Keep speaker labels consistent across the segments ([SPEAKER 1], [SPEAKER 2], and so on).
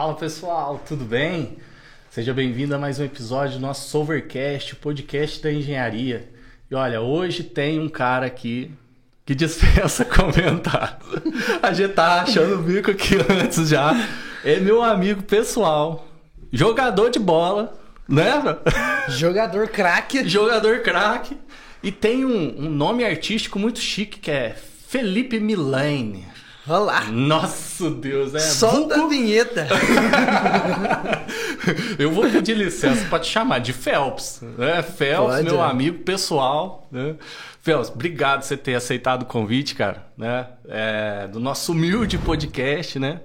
[SPEAKER 1] Fala pessoal, tudo bem? Seja bem-vindo a mais um episódio do nosso Solvercast, o podcast da engenharia. E olha, hoje tem um cara aqui que dispensa comentar. A gente tá achando o bico aqui antes já. É meu amigo pessoal, jogador de bola, né?
[SPEAKER 2] Jogador craque.
[SPEAKER 1] Jogador craque. E tem um, um nome artístico muito chique que é Felipe Milane.
[SPEAKER 2] Olá.
[SPEAKER 1] Nossa Deus, é.
[SPEAKER 2] Solta
[SPEAKER 1] vulgo-
[SPEAKER 2] a vinheta.
[SPEAKER 1] Eu vou pedir licença para te chamar de Phelps. Né? Phelps,
[SPEAKER 2] Pode,
[SPEAKER 1] meu
[SPEAKER 2] é.
[SPEAKER 1] amigo pessoal. Né? Phelps, obrigado por você ter aceitado o convite, cara. Né? É, do nosso humilde podcast, né?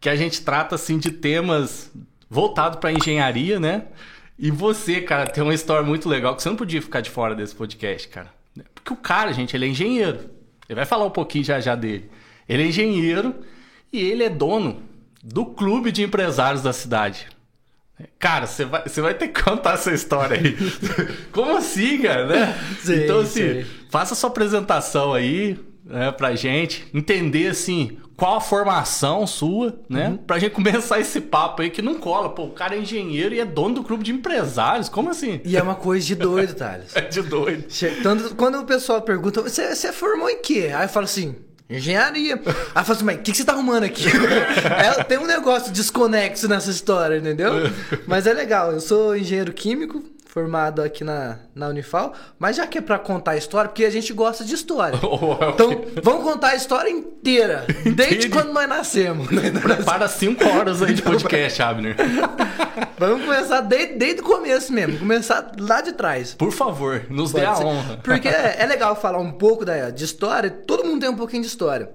[SPEAKER 1] Que a gente trata assim de temas voltados para engenharia, né? E você, cara, tem uma história muito legal que você não podia ficar de fora desse podcast, cara. Porque o cara, gente, ele é engenheiro. Ele vai falar um pouquinho já já dele. Ele é engenheiro e ele é dono do clube de empresários da cidade. Cara, você vai, você vai ter que contar essa história aí. Como assim, cara? Né?
[SPEAKER 2] Sim,
[SPEAKER 1] então, assim,
[SPEAKER 2] sim.
[SPEAKER 1] faça sua apresentação aí né, pra gente entender, assim, qual a formação sua, né?
[SPEAKER 2] Uhum.
[SPEAKER 1] Pra gente começar esse papo aí que não cola. Pô, o cara é engenheiro e é dono do clube de empresários. Como assim?
[SPEAKER 2] E é uma coisa de doido, Thales.
[SPEAKER 1] É de doido.
[SPEAKER 2] Tanto, quando o pessoal pergunta, você, você formou em quê? Aí eu falo assim, engenharia. Aí eu falo assim, mas o que, que você tá arrumando aqui? É, tem um negócio desconexo nessa história, entendeu? Mas é legal, eu sou engenheiro químico, formado aqui na, na Unifal, mas já que é pra contar a história, porque a gente gosta de história. Então, vamos contar a história inteira, desde quando nós nascemos. né?
[SPEAKER 1] Para cinco horas aí de podcast, Abner.
[SPEAKER 2] Vamos começar desde, desde o começo mesmo, começar lá de trás.
[SPEAKER 1] Por favor, nos dê
[SPEAKER 2] Pode
[SPEAKER 1] a
[SPEAKER 2] ser.
[SPEAKER 1] honra.
[SPEAKER 2] Porque é, é legal falar um pouco da, de história, todo mundo tem um pouquinho de história.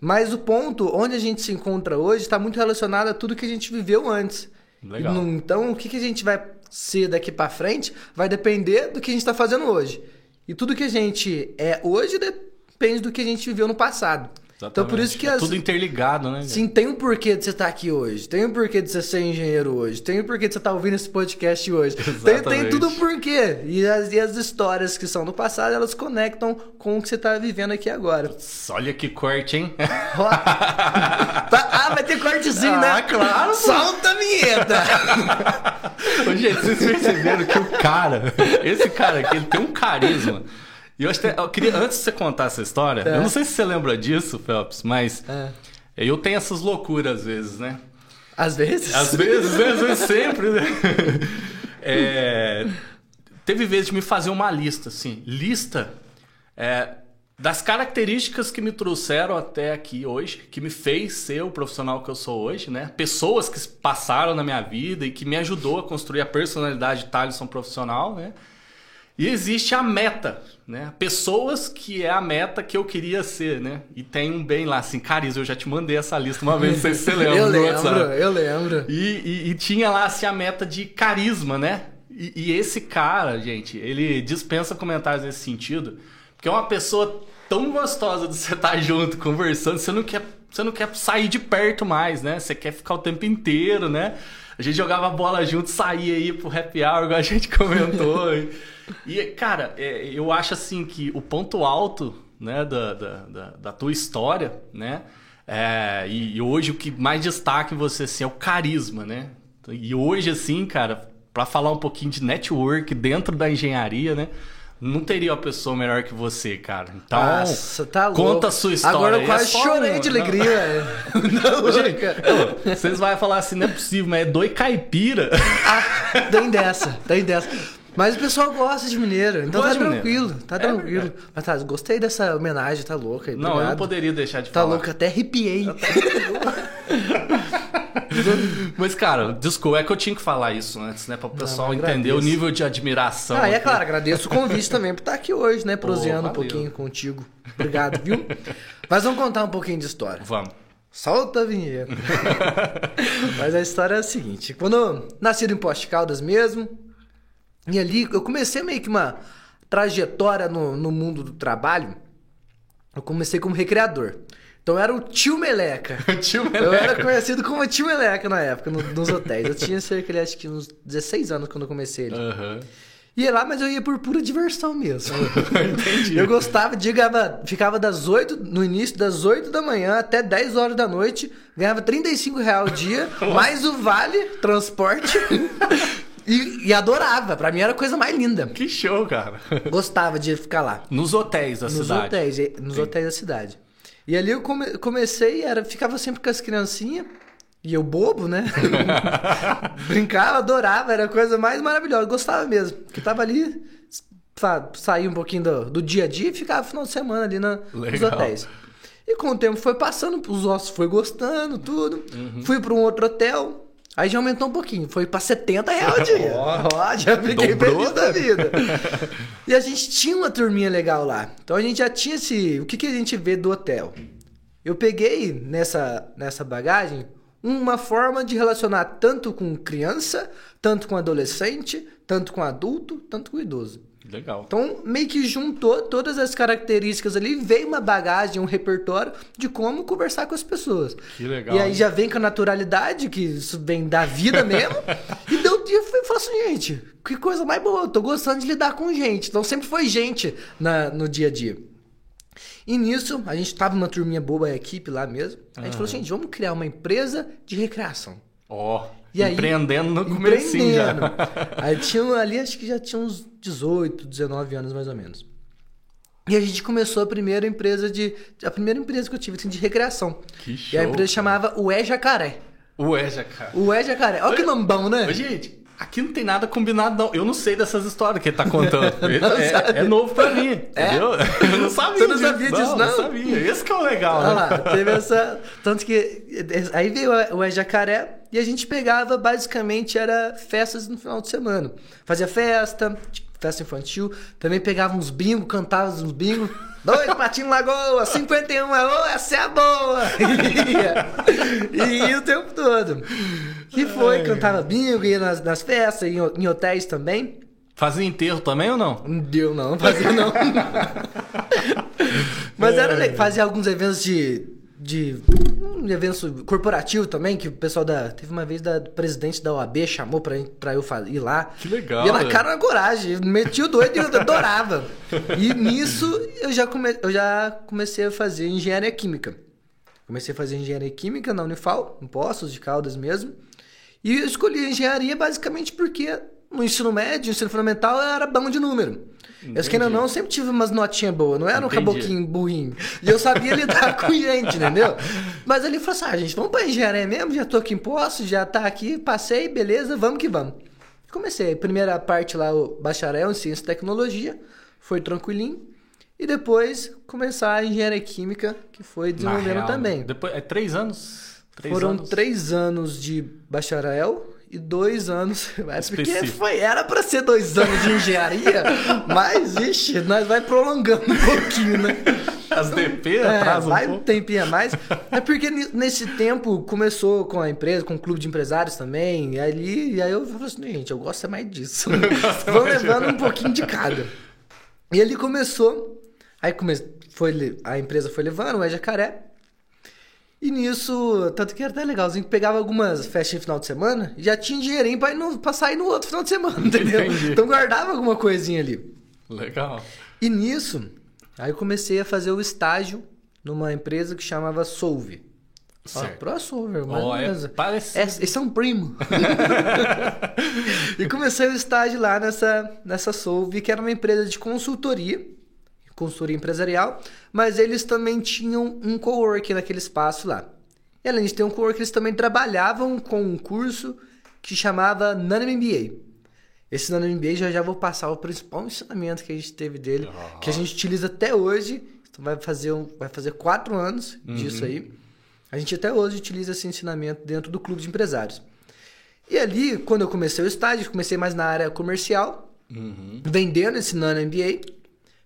[SPEAKER 2] Mas o ponto onde a gente se encontra hoje está muito relacionado a tudo que a gente viveu antes.
[SPEAKER 1] Legal.
[SPEAKER 2] Então, o que, que a gente vai ser daqui pra frente vai depender do que a gente está fazendo hoje. E tudo que a gente é hoje depende do que a gente viveu no passado. Então, por isso que
[SPEAKER 1] é
[SPEAKER 2] as,
[SPEAKER 1] tudo interligado, né?
[SPEAKER 2] Sim, tem um porquê de você estar aqui hoje. Tem um porquê de você ser engenheiro hoje. Tem um porquê de você estar ouvindo esse podcast hoje. Tem, tem
[SPEAKER 1] Exatamente.
[SPEAKER 2] tudo um porquê. E as, e as histórias que são do passado, elas conectam com o que você está vivendo aqui agora.
[SPEAKER 1] Olha que corte, hein?
[SPEAKER 2] Tá- ah, vai ter cortezinho,
[SPEAKER 1] Ah,
[SPEAKER 2] né?
[SPEAKER 1] claro.
[SPEAKER 2] Solta a vinheta!
[SPEAKER 1] Ô, gente, vocês perceberam que o cara, esse cara aqui, ele tem um carisma. E eu, acho que- eu queria, antes de você contar essa história,
[SPEAKER 2] É.
[SPEAKER 1] eu não sei se você lembra disso, Phelps, mas
[SPEAKER 2] É.
[SPEAKER 1] eu tenho essas loucuras às vezes, né?
[SPEAKER 2] Às vezes.
[SPEAKER 1] Às vezes, às vezes sempre, né? É, teve vezes de me fazer uma lista, assim, lista é, das características que me trouxeram até aqui hoje, que me fez ser o profissional que eu sou hoje, né? Pessoas que passaram na minha vida e que me ajudou a construir a personalidade de Thaleson profissional, né? E existe a meta, né? Pessoas que é a meta que eu queria ser, né? E tem um bem lá, assim, Cariz, eu já te mandei essa lista uma vez, não sei se você lembra.
[SPEAKER 2] eu lembro, eu lembro.
[SPEAKER 1] E, e- e tinha lá assim a meta de carisma, né? E, e esse cara, gente, ele dispensa comentários nesse sentido, porque é uma pessoa tão gostosa de você estar junto, conversando, você não quer, você não quer sair de perto mais, né? Você quer ficar o tempo inteiro, né? A gente jogava bola junto, saía aí pro happy hour, igual a gente comentou. e, cara, é, eu acho assim que o ponto alto, né, da, da, da, da tua história, né? É, e, e hoje o que mais destaca em você assim, é o carisma, né? E hoje, assim, cara, pra falar um pouquinho de network dentro da engenharia, né? Não teria uma pessoa melhor que você, cara. Então,
[SPEAKER 2] Nossa, tá louco.
[SPEAKER 1] conta a sua história.
[SPEAKER 2] Agora eu
[SPEAKER 1] aí. É
[SPEAKER 2] quase
[SPEAKER 1] só
[SPEAKER 2] chorei
[SPEAKER 1] uma,
[SPEAKER 2] de
[SPEAKER 1] não.
[SPEAKER 2] alegria. é. Não,
[SPEAKER 1] ô, vocês vão falar assim, não é possível, mas é doi caipira.
[SPEAKER 2] Ah, tem dessa, tem dessa. Mas o pessoal gosta de mineiro, então
[SPEAKER 1] Gosta
[SPEAKER 2] tá
[SPEAKER 1] mineiro.
[SPEAKER 2] tranquilo, tá
[SPEAKER 1] É
[SPEAKER 2] tranquilo.
[SPEAKER 1] verdade.
[SPEAKER 2] Mas tá, gostei dessa homenagem, tá louca.
[SPEAKER 1] Não, eu não poderia deixar de
[SPEAKER 2] Tá
[SPEAKER 1] falar.
[SPEAKER 2] louca, até arrepiei.
[SPEAKER 1] Mas, cara, desculpa, é que eu tinha que falar isso antes, né? Para o pessoal
[SPEAKER 2] eu
[SPEAKER 1] entender o nível de admiração.
[SPEAKER 2] Ah, é claro, agradeço o convite também por estar aqui hoje, né? Proseando um pouquinho contigo. Obrigado, viu? Mas vamos contar um pouquinho de história.
[SPEAKER 1] Vamos.
[SPEAKER 2] Solta a vinheta. Mas a história é a seguinte: quando eu nasci em Poste Caldas mesmo, e ali eu comecei meio que uma trajetória no, no mundo do trabalho. Eu comecei como recreador. Então era o tio Meleca.
[SPEAKER 1] Tio
[SPEAKER 2] Eu era
[SPEAKER 1] Meleca.
[SPEAKER 2] conhecido como tio Meleca na época, no- nos hotéis. Eu tinha cerca de acho que uns 16 anos quando eu comecei ali.
[SPEAKER 1] Aham.
[SPEAKER 2] Ia lá, mas eu ia por pura diversão mesmo.
[SPEAKER 1] Entendi.
[SPEAKER 2] Eu gostava, digava, ficava das 8, no início, das 8 da manhã até 10 horas da noite, ganhava 35 reais o dia, mais o vale, transporte, e, e adorava. Pra mim era a coisa mais linda.
[SPEAKER 1] Que show, cara.
[SPEAKER 2] Gostava de ficar lá.
[SPEAKER 1] Nos hotéis da
[SPEAKER 2] Nos
[SPEAKER 1] cidade.
[SPEAKER 2] hotéis, nos hotéis da cidade. E ali eu come- comecei, era, ficava sempre com as criancinhas, e eu bobo, né? Brincava, adorava, era a coisa mais maravilhosa, gostava mesmo. Que tava ali, sa- saía um pouquinho do, do dia a dia e ficava final de semana ali na, nos hotéis. E com o tempo foi passando, os ossos foi gostando, tudo.
[SPEAKER 1] Uhum.
[SPEAKER 2] Fui para um outro hotel. Aí já aumentou um pouquinho, foi para 70 reais o dia. Ó, já fiquei feliz da vida. E a gente tinha uma turminha legal lá. Então a gente já tinha esse. O que, que a gente vê do hotel? Eu peguei nessa, nessa bagagem uma forma de relacionar tanto com criança, tanto com adolescente, tanto com adulto, tanto com idoso.
[SPEAKER 1] Legal.
[SPEAKER 2] Então, meio que juntou todas as características ali, veio uma bagagem, um repertório de como conversar com as pessoas.
[SPEAKER 1] Que legal,
[SPEAKER 2] E aí já vem com a naturalidade, que isso vem da vida mesmo. e deu dia eu falei assim, gente, que coisa mais boa, eu tô gostando de lidar com gente. Então sempre foi gente na, no dia a dia. E nisso, a gente tava numa turminha boba, a equipe lá mesmo. A gente falou assim, gente, vamos criar uma empresa de recreação.
[SPEAKER 1] Ó,
[SPEAKER 2] E aí,
[SPEAKER 1] empreendendo no comecinho já.
[SPEAKER 2] Aí tinha ali, acho que já tinha uns 18, 19 anos mais ou menos. E a gente começou a primeira empresa de. A primeira empresa que eu tive assim, de recreação.
[SPEAKER 1] Que
[SPEAKER 2] E a
[SPEAKER 1] show,
[SPEAKER 2] empresa chamava Ué Jacaré.
[SPEAKER 1] Ué, já, cara.
[SPEAKER 2] Ué Jacaré. Olha que nome bom, né?
[SPEAKER 1] Ô, gente, aqui não tem nada combinado, não. Eu não sei dessas histórias que ele tá contando. É, é novo pra mim, entendeu? Eu não sabia
[SPEAKER 2] Você não
[SPEAKER 1] disso.
[SPEAKER 2] sabia disso, não?
[SPEAKER 1] Não sabia. Esse que é o legal,
[SPEAKER 2] Olha
[SPEAKER 1] né?
[SPEAKER 2] lá, teve essa. Tanto que. Aí veio o Ué Jacaré e a gente pegava, basicamente, era festas no final de semana. Fazia festa, festa infantil, também pegava uns bingo, cantava uns bingo. Dois patinhos Lagoa, 51, alô, essa é a boa! E ia, e ia o tempo todo. E foi, cantava bingo, ia nas, nas festas, em, em hotéis também.
[SPEAKER 1] Fazia enterro também ou não?
[SPEAKER 2] Não deu, não, não fazia não. Mas era legal. Fazia alguns eventos de. De um evento corporativo também, que o pessoal da. Teve uma vez da presidente da OAB chamou pra, pra eu ir lá.
[SPEAKER 1] Que legal,
[SPEAKER 2] Ia na
[SPEAKER 1] velho.
[SPEAKER 2] cara na coragem. Meti o doido e eu adorava. E nisso eu já, come, eu já comecei a fazer engenharia química. Comecei a fazer engenharia química na Unifal, em Poços de Caldas mesmo. E eu escolhi engenharia basicamente porque no ensino médio, no ensino fundamental, eu era bom de número. Eu, querendo ou não, eu sempre tive umas notinhas boas, não era um
[SPEAKER 1] Entendi.
[SPEAKER 2] caboquinho burrinho. E eu sabia lidar com gente, entendeu? Mas ele falou assim: ah, gente, vamos pra engenharia mesmo, já tô aqui em Poços, já tá aqui, passei, beleza, vamos que vamos. Comecei, primeira parte lá, o bacharel em ciência e tecnologia, foi tranquilinho. E depois começar a engenharia química, que foi desenvolvendo
[SPEAKER 1] real,
[SPEAKER 2] também.
[SPEAKER 1] Depois, é três anos? Três
[SPEAKER 2] Foram
[SPEAKER 1] anos?
[SPEAKER 2] três anos de bacharel e dois anos. É porque foi, era pra ser dois anos de engenharia, mas, ixi, nós vai prolongando um pouquinho, né?
[SPEAKER 1] As DP
[SPEAKER 2] É,
[SPEAKER 1] atrasam
[SPEAKER 2] vai
[SPEAKER 1] um pouco.
[SPEAKER 2] tempinho a mais. É porque nesse tempo começou com a empresa, com o clube de empresários também. E ali, e aí eu falei assim, gente, eu gosto é mais disso. Vou levando um pouquinho de cada. E ele começou. Aí come, foi, a empresa foi levando, o É Jacaré. E nisso, tanto que era até legalzinho, pegava algumas festas de final de semana e já tinha dinheirinho pra, no, pra sair no outro final de semana, entendeu?
[SPEAKER 1] Entendi.
[SPEAKER 2] Então guardava alguma coisinha ali.
[SPEAKER 1] Legal.
[SPEAKER 2] E nisso, aí eu comecei a fazer o estágio numa empresa que chamava Solve. Ó,
[SPEAKER 1] Certo.
[SPEAKER 2] crossover, mais
[SPEAKER 1] Ó,
[SPEAKER 2] ou
[SPEAKER 1] é parecido.
[SPEAKER 2] É, eles são primo. e comecei o estágio lá nessa, nessa Solve, que era uma empresa de consultoria, consultoria empresarial, mas eles também tinham um coworking naquele espaço lá. E além de ter um coworking, eles também trabalhavam com um curso que chamava Nano MBA. Esse Nano MBA já já vou passar o principal ensinamento que a gente teve dele, que a gente utiliza até hoje. Então vai fazer, um, vai fazer quatro anos disso aí. A gente até hoje utiliza esse ensinamento dentro do clube de empresários. E ali, quando eu comecei o estágio, comecei mais na área comercial, vendendo esse Nano MBA.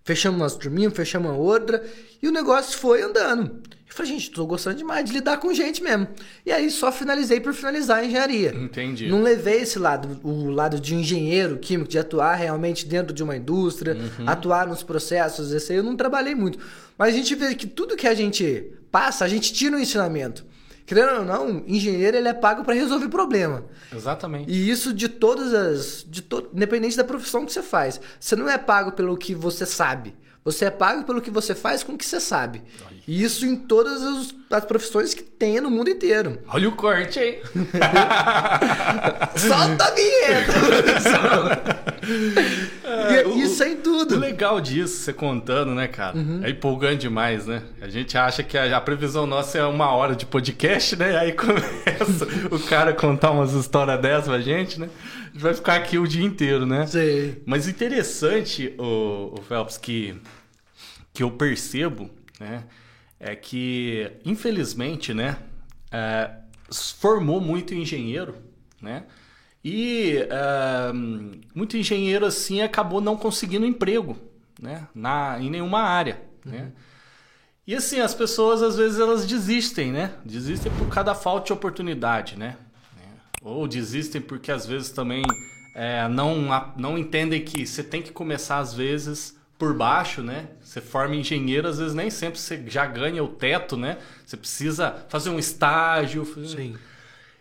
[SPEAKER 2] Fechamos umas turminhas, fechamos uma outra, e o negócio foi andando. Eu falei, gente, tô gostando demais de lidar com gente mesmo. E aí só finalizei por finalizar a engenharia.
[SPEAKER 1] Entendi.
[SPEAKER 2] Não levei esse lado, o lado de engenheiro químico, de atuar realmente dentro de uma indústria, atuar nos processos, esse aí eu não trabalhei muito. Mas a gente vê que tudo que a gente passa, a gente tira um ensinamento. Querendo ou não, engenheiro ele é pago para resolver problema.
[SPEAKER 1] Exatamente.
[SPEAKER 2] E isso de todas as. De to, independente da profissão que você faz. Você não é pago pelo que você sabe. Você é pago pelo que você faz com o que você sabe. E isso em todas as, as profissões que tem no mundo inteiro.
[SPEAKER 1] Olha o corte aí.
[SPEAKER 2] Solta a vinheta!
[SPEAKER 1] É,
[SPEAKER 2] e, isso em tudo.
[SPEAKER 1] O legal disso, você contando, né, cara?
[SPEAKER 2] Uhum.
[SPEAKER 1] É empolgante demais, né? A gente acha que a, a, previsão nossa é uma hora de podcast, né? Aí começa o cara contar umas histórias dessas pra gente, né? A gente vai ficar aqui o dia inteiro, né?
[SPEAKER 2] Sim.
[SPEAKER 1] Mas interessante, o, o Phelps, que, que eu percebo, né? É que, infelizmente, né? É, formou muito engenheiro, né? E uh, muito engenheiro assim acabou não conseguindo emprego, né? Na, em nenhuma área, uhum. né? E assim, as pessoas às vezes elas desistem, né? Desistem por cada falta de oportunidade, né? Ou desistem porque às vezes também é, não, não entendem que você tem que começar às vezes por baixo, né? Você forma engenheiro, às vezes nem sempre você já ganha o teto, né? Você precisa fazer um estágio. Fazer...
[SPEAKER 2] Sim.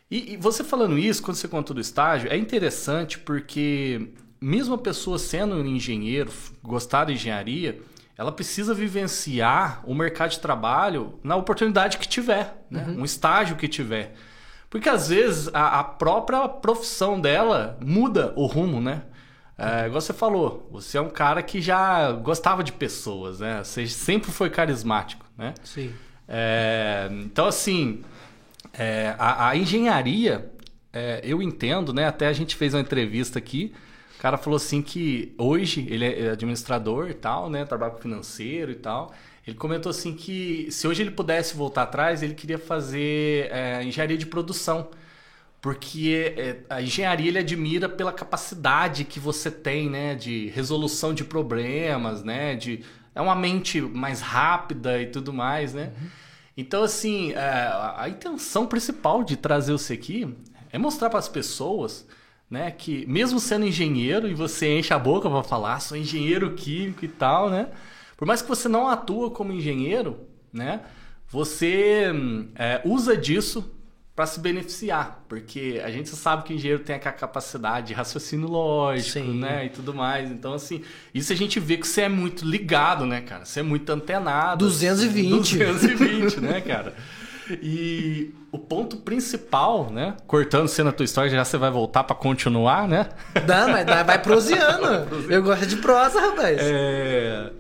[SPEAKER 1] E, e, você falando isso, quando você conta do estágio, é interessante porque mesmo a pessoa sendo um engenheiro, gostar de engenharia, ela precisa vivenciar o mercado de trabalho na oportunidade que tiver, né? Uhum. um estágio que tiver. Porque às vezes a, a, própria profissão dela muda o rumo, né? É, igual você falou, você é um cara que já gostava de pessoas, né? Você sempre foi carismático, né?
[SPEAKER 2] Sim.
[SPEAKER 1] É, então, assim, é, a, a, engenharia, é, eu entendo, né? Até a gente fez uma entrevista aqui. O cara falou assim que hoje ele é administrador e tal, né? Trabalha com financeiro e tal. Ele comentou assim que se hoje ele pudesse voltar atrás, ele queria fazer é, engenharia de produção. Porque é, a engenharia ele admira pela capacidade que você tem, né? De resolução de problemas, né? De, é uma mente mais rápida e tudo mais, né? Uhum. Então, assim, é, a intenção principal de trazer você aqui é mostrar para as pessoas né, que mesmo sendo engenheiro e você enche a boca para falar, ah, sou engenheiro químico e tal, né? Por mais que você não atua como engenheiro, né? Você é, usa disso para se beneficiar, porque a gente sabe que o engenheiro tem aquela capacidade de raciocínio lógico, Sim. né, e tudo mais. Então assim, isso a gente vê que você é muito ligado, né, cara? Você é muito antenado.
[SPEAKER 2] 220.
[SPEAKER 1] 220, né, cara? E o ponto principal, né? Cortando você na tua história, já você vai voltar para continuar, né?
[SPEAKER 2] Dá, mas dá, vai proseando. Eu gosto de prosa, rapaz.
[SPEAKER 1] É...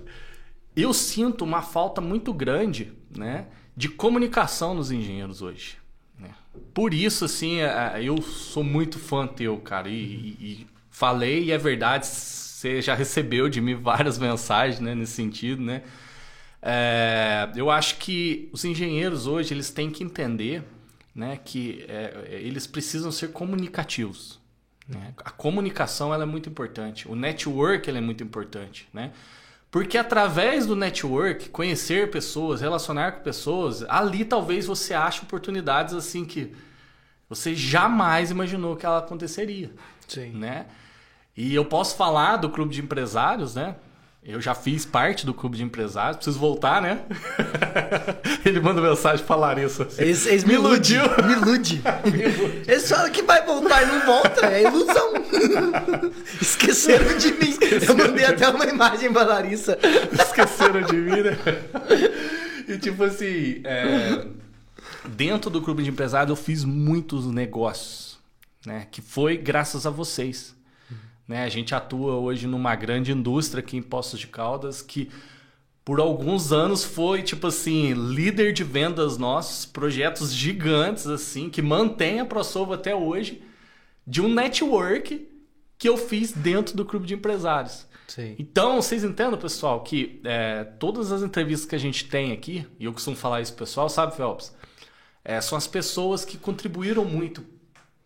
[SPEAKER 1] Eu sinto uma falta muito grande, né, de comunicação nos engenheiros hoje. Por isso, assim, é, é, eu sou muito fã teu, cara. E, e, falei, e é verdade, você já recebeu de mim várias mensagens né, nesse sentido, né? É, eu acho que os engenheiros hoje eles têm que entender né, que é, eles precisam ser comunicativos. Né? A comunicação ela é muito importante. O network ele é muito importante. Né? Porque através do network, conhecer pessoas, relacionar com pessoas, ali talvez você ache oportunidades assim que você jamais imaginou que ela aconteceria.
[SPEAKER 2] Sim.
[SPEAKER 1] Né? E eu posso falar do clube de empresários, né? Eu já fiz parte do clube de empresários, preciso voltar, né? Ele manda mensagem pra Larissa. Assim,
[SPEAKER 2] eles, eles me, iludiu. Me ilude. Eles falam que vai voltar e não volta, é ilusão. Esqueceram de mim. Esqueceram Eu mandei até uma imagem pra Larissa.
[SPEAKER 1] Esqueceram de mim, né? E tipo assim, é... dentro do clube de empresários eu fiz muitos negócios, né? Que foi graças a vocês. Né? A gente atua hoje numa grande indústria aqui em Poços de Caldas que por alguns anos foi tipo assim líder de vendas nossos, projetos gigantes assim que mantém a ProSolvo até hoje de um network que eu fiz dentro do clube de empresários.
[SPEAKER 2] Sim.
[SPEAKER 1] Então, vocês entendem, pessoal, que é, todas as entrevistas que a gente tem aqui, e eu costumo falar isso pessoal, sabe, Phelps? É, são as pessoas que contribuíram muito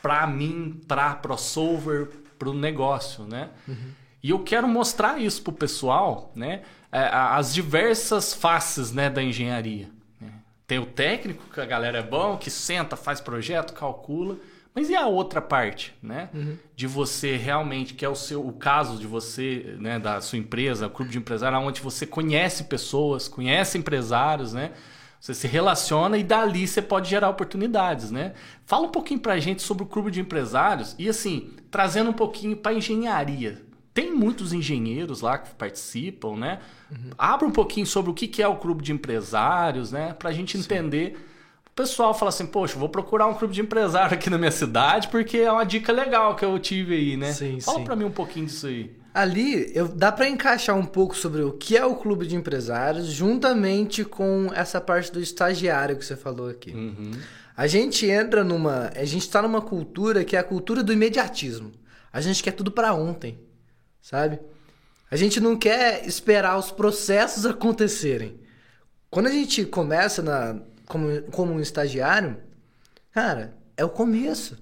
[SPEAKER 1] para mim, para ProSolver, para o negócio, né? Uhum. E eu quero mostrar isso para o pessoal, né? É, as diversas faces né, da engenharia. Né? Tem o técnico, que a galera é bom, que senta, faz projeto, calcula. Mas e a outra parte, né? Uhum. De você realmente, que é o seu o caso de você, né, da sua empresa, o clube de empresário, onde você conhece pessoas, conhece empresários, né? Você se relaciona e dali você pode gerar oportunidades, né? Fala um pouquinho pra gente sobre o clube de empresários e assim, trazendo um pouquinho para engenharia. Tem muitos engenheiros lá que participam, né? Uhum. Abra um pouquinho sobre o que é o clube de empresários, né? Pra gente Sim. entender. O pessoal fala assim, poxa, vou procurar um clube de empresário aqui na minha cidade porque é uma dica legal que eu tive aí, né? Sim, Fala sim. pra mim um pouquinho disso aí.
[SPEAKER 2] Ali, eu, dá para encaixar um pouco sobre o que é o clube de empresários, juntamente com essa parte do estagiário que você falou aqui. Uhum. A gente entra numa. A gente está numa cultura que é a cultura do imediatismo. A gente quer tudo para ontem, sabe? A gente não quer esperar os processos acontecerem. Quando a gente começa na, como, como um estagiário, cara, é o começo.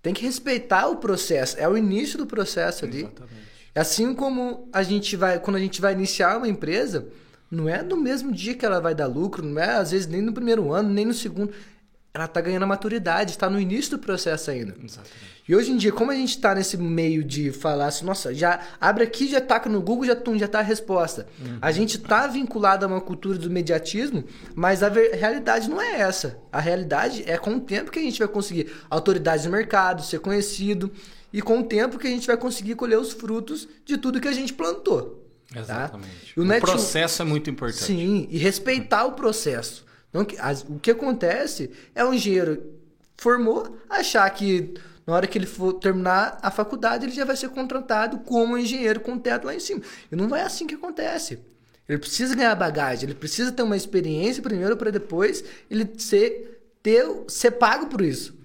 [SPEAKER 2] Tem que respeitar o processo. É o início do processo ali. Exatamente. Assim como a gente vai, quando a gente vai iniciar uma empresa, não é no mesmo dia que ela vai dar lucro, não é às vezes nem no primeiro ano, nem no segundo. Ela está ganhando a maturidade, está no início do processo ainda. Exatamente. E hoje em dia, como a gente está nesse meio de falar assim, nossa, já abre aqui, já taca no Google, já tum, já tá a resposta. Uhum. A gente está vinculado a uma cultura do mediatismo, mas a realidade não é essa. A realidade é com o tempo que a gente vai conseguir autoridade no mercado, ser conhecido e com o tempo que a gente vai conseguir colher os frutos de tudo que a gente plantou.
[SPEAKER 1] Tá? Exatamente. Tá? O, o processo é muito importante.
[SPEAKER 2] Sim, e respeitar o processo. Não, o que acontece é um engenheiro formou achar que na hora que ele for terminar a faculdade ele já vai ser contratado como engenheiro com teto lá em cima. E não é assim que acontece. Ele precisa ganhar bagagem, ele precisa ter uma experiência primeiro para depois ele ser, ter, ser pago por isso.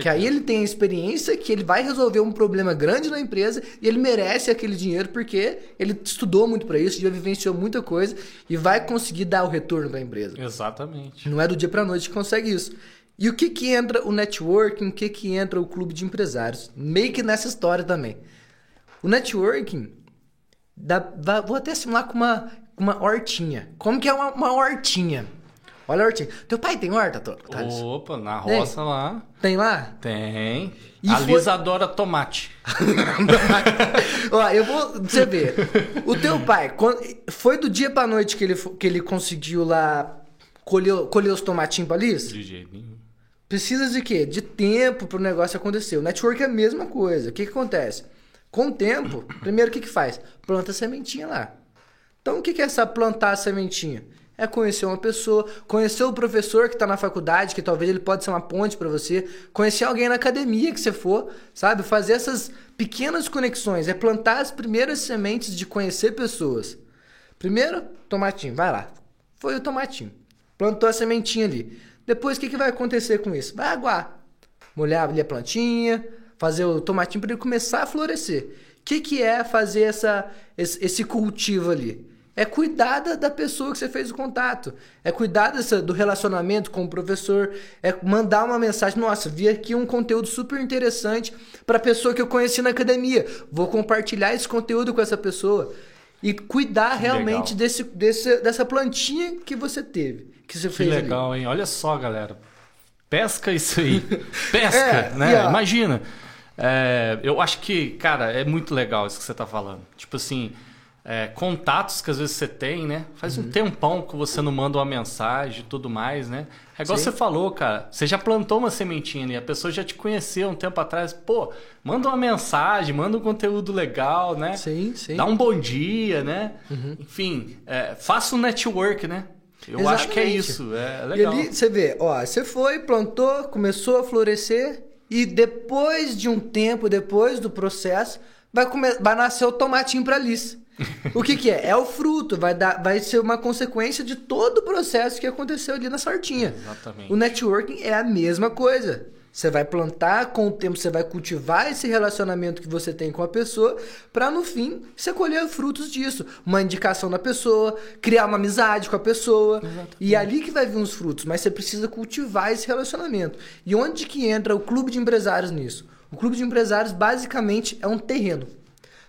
[SPEAKER 2] Que aí ele tem a experiência que ele vai resolver um problema grande na empresa e ele merece aquele dinheiro porque ele estudou muito para isso, já vivenciou muita coisa e vai conseguir dar o retorno da empresa.
[SPEAKER 1] Exatamente.
[SPEAKER 2] Não é do dia para noite que consegue isso. E o que que entra o networking, o que que entra o clube de empresários? Meio que nessa história também. O networking, dá, vou até simular com uma, uma hortinha. Como que é uma, uma hortinha? Olha a hortinha. Teu pai tem horta,
[SPEAKER 1] Thales? Opa, na roça tem? lá.
[SPEAKER 2] Tem lá?
[SPEAKER 1] Tem. E a foi... Lisa adora tomate.
[SPEAKER 2] Ó, eu vou. Você ver. O teu pai, quando, foi do dia pra noite que ele, que ele conseguiu lá colher, colher os tomatinhos pra Liz?
[SPEAKER 1] De jeito nenhum.
[SPEAKER 2] Precisa de quê? De tempo pro negócio acontecer. O network é a mesma coisa. O que, que acontece? Com o tempo, primeiro o que, que faz? Planta a sementinha lá. Então o que, que é essa plantar a sementinha? É conhecer uma pessoa, conhecer o professor que está na faculdade, que talvez ele pode ser uma ponte para você, conhecer alguém na academia que você for, sabe? Fazer essas pequenas conexões, é plantar as primeiras sementes de conhecer pessoas. Primeiro, tomatinho, vai lá. Foi o tomatinho. Plantou a sementinha ali. Depois, o que, que vai acontecer com isso? Vai aguar. Molhar ali a plantinha, fazer o tomatinho para ele começar a florescer. O que, que é fazer essa, esse cultivo ali? É cuidar da, pessoa que você fez o contato. É cuidar dessa, do relacionamento com o professor. É mandar uma mensagem. Nossa, vi aqui um conteúdo super interessante para a pessoa que eu conheci na academia. Vou compartilhar esse conteúdo com essa pessoa. E cuidar que realmente desse, desse, dessa plantinha que você teve. Que você
[SPEAKER 1] que
[SPEAKER 2] fez.
[SPEAKER 1] Que legal, ali. hein? Olha só, galera. Pesca isso aí. Pesca, é, né? Imagina. É, eu acho que, cara, é muito legal isso que você está falando. Tipo assim é, contatos que às vezes você tem, né? Faz uhum. um tempão que você não manda uma mensagem e tudo mais, né? É igual sim. você falou, cara. Você já plantou uma sementinha ali, a pessoa já te conheceu um tempo atrás. Pô, manda uma mensagem, manda um conteúdo legal, né?
[SPEAKER 2] Sim, sim.
[SPEAKER 1] Dá um bom dia, né? Uhum. Enfim, é, faça um network, né? Eu Exatamente. acho que é isso, é legal.
[SPEAKER 2] E ali você vê, ó, você foi, plantou, começou a florescer e depois de um tempo, depois do processo, vai, comer, vai nascer o tomatinho para Alice o que, que é? É o fruto, vai, dar, vai ser uma consequência de todo o processo que aconteceu ali na sortinha.
[SPEAKER 1] Exatamente.
[SPEAKER 2] O networking é a mesma coisa. Você vai plantar, com o tempo você vai cultivar esse relacionamento que você tem com a pessoa, para no fim você colher frutos disso. Uma indicação da pessoa, criar uma amizade com a pessoa. Exatamente. E é ali que vai vir os frutos, mas você precisa cultivar esse relacionamento. E onde que entra o clube de empresários nisso? O clube de empresários basicamente é um terreno.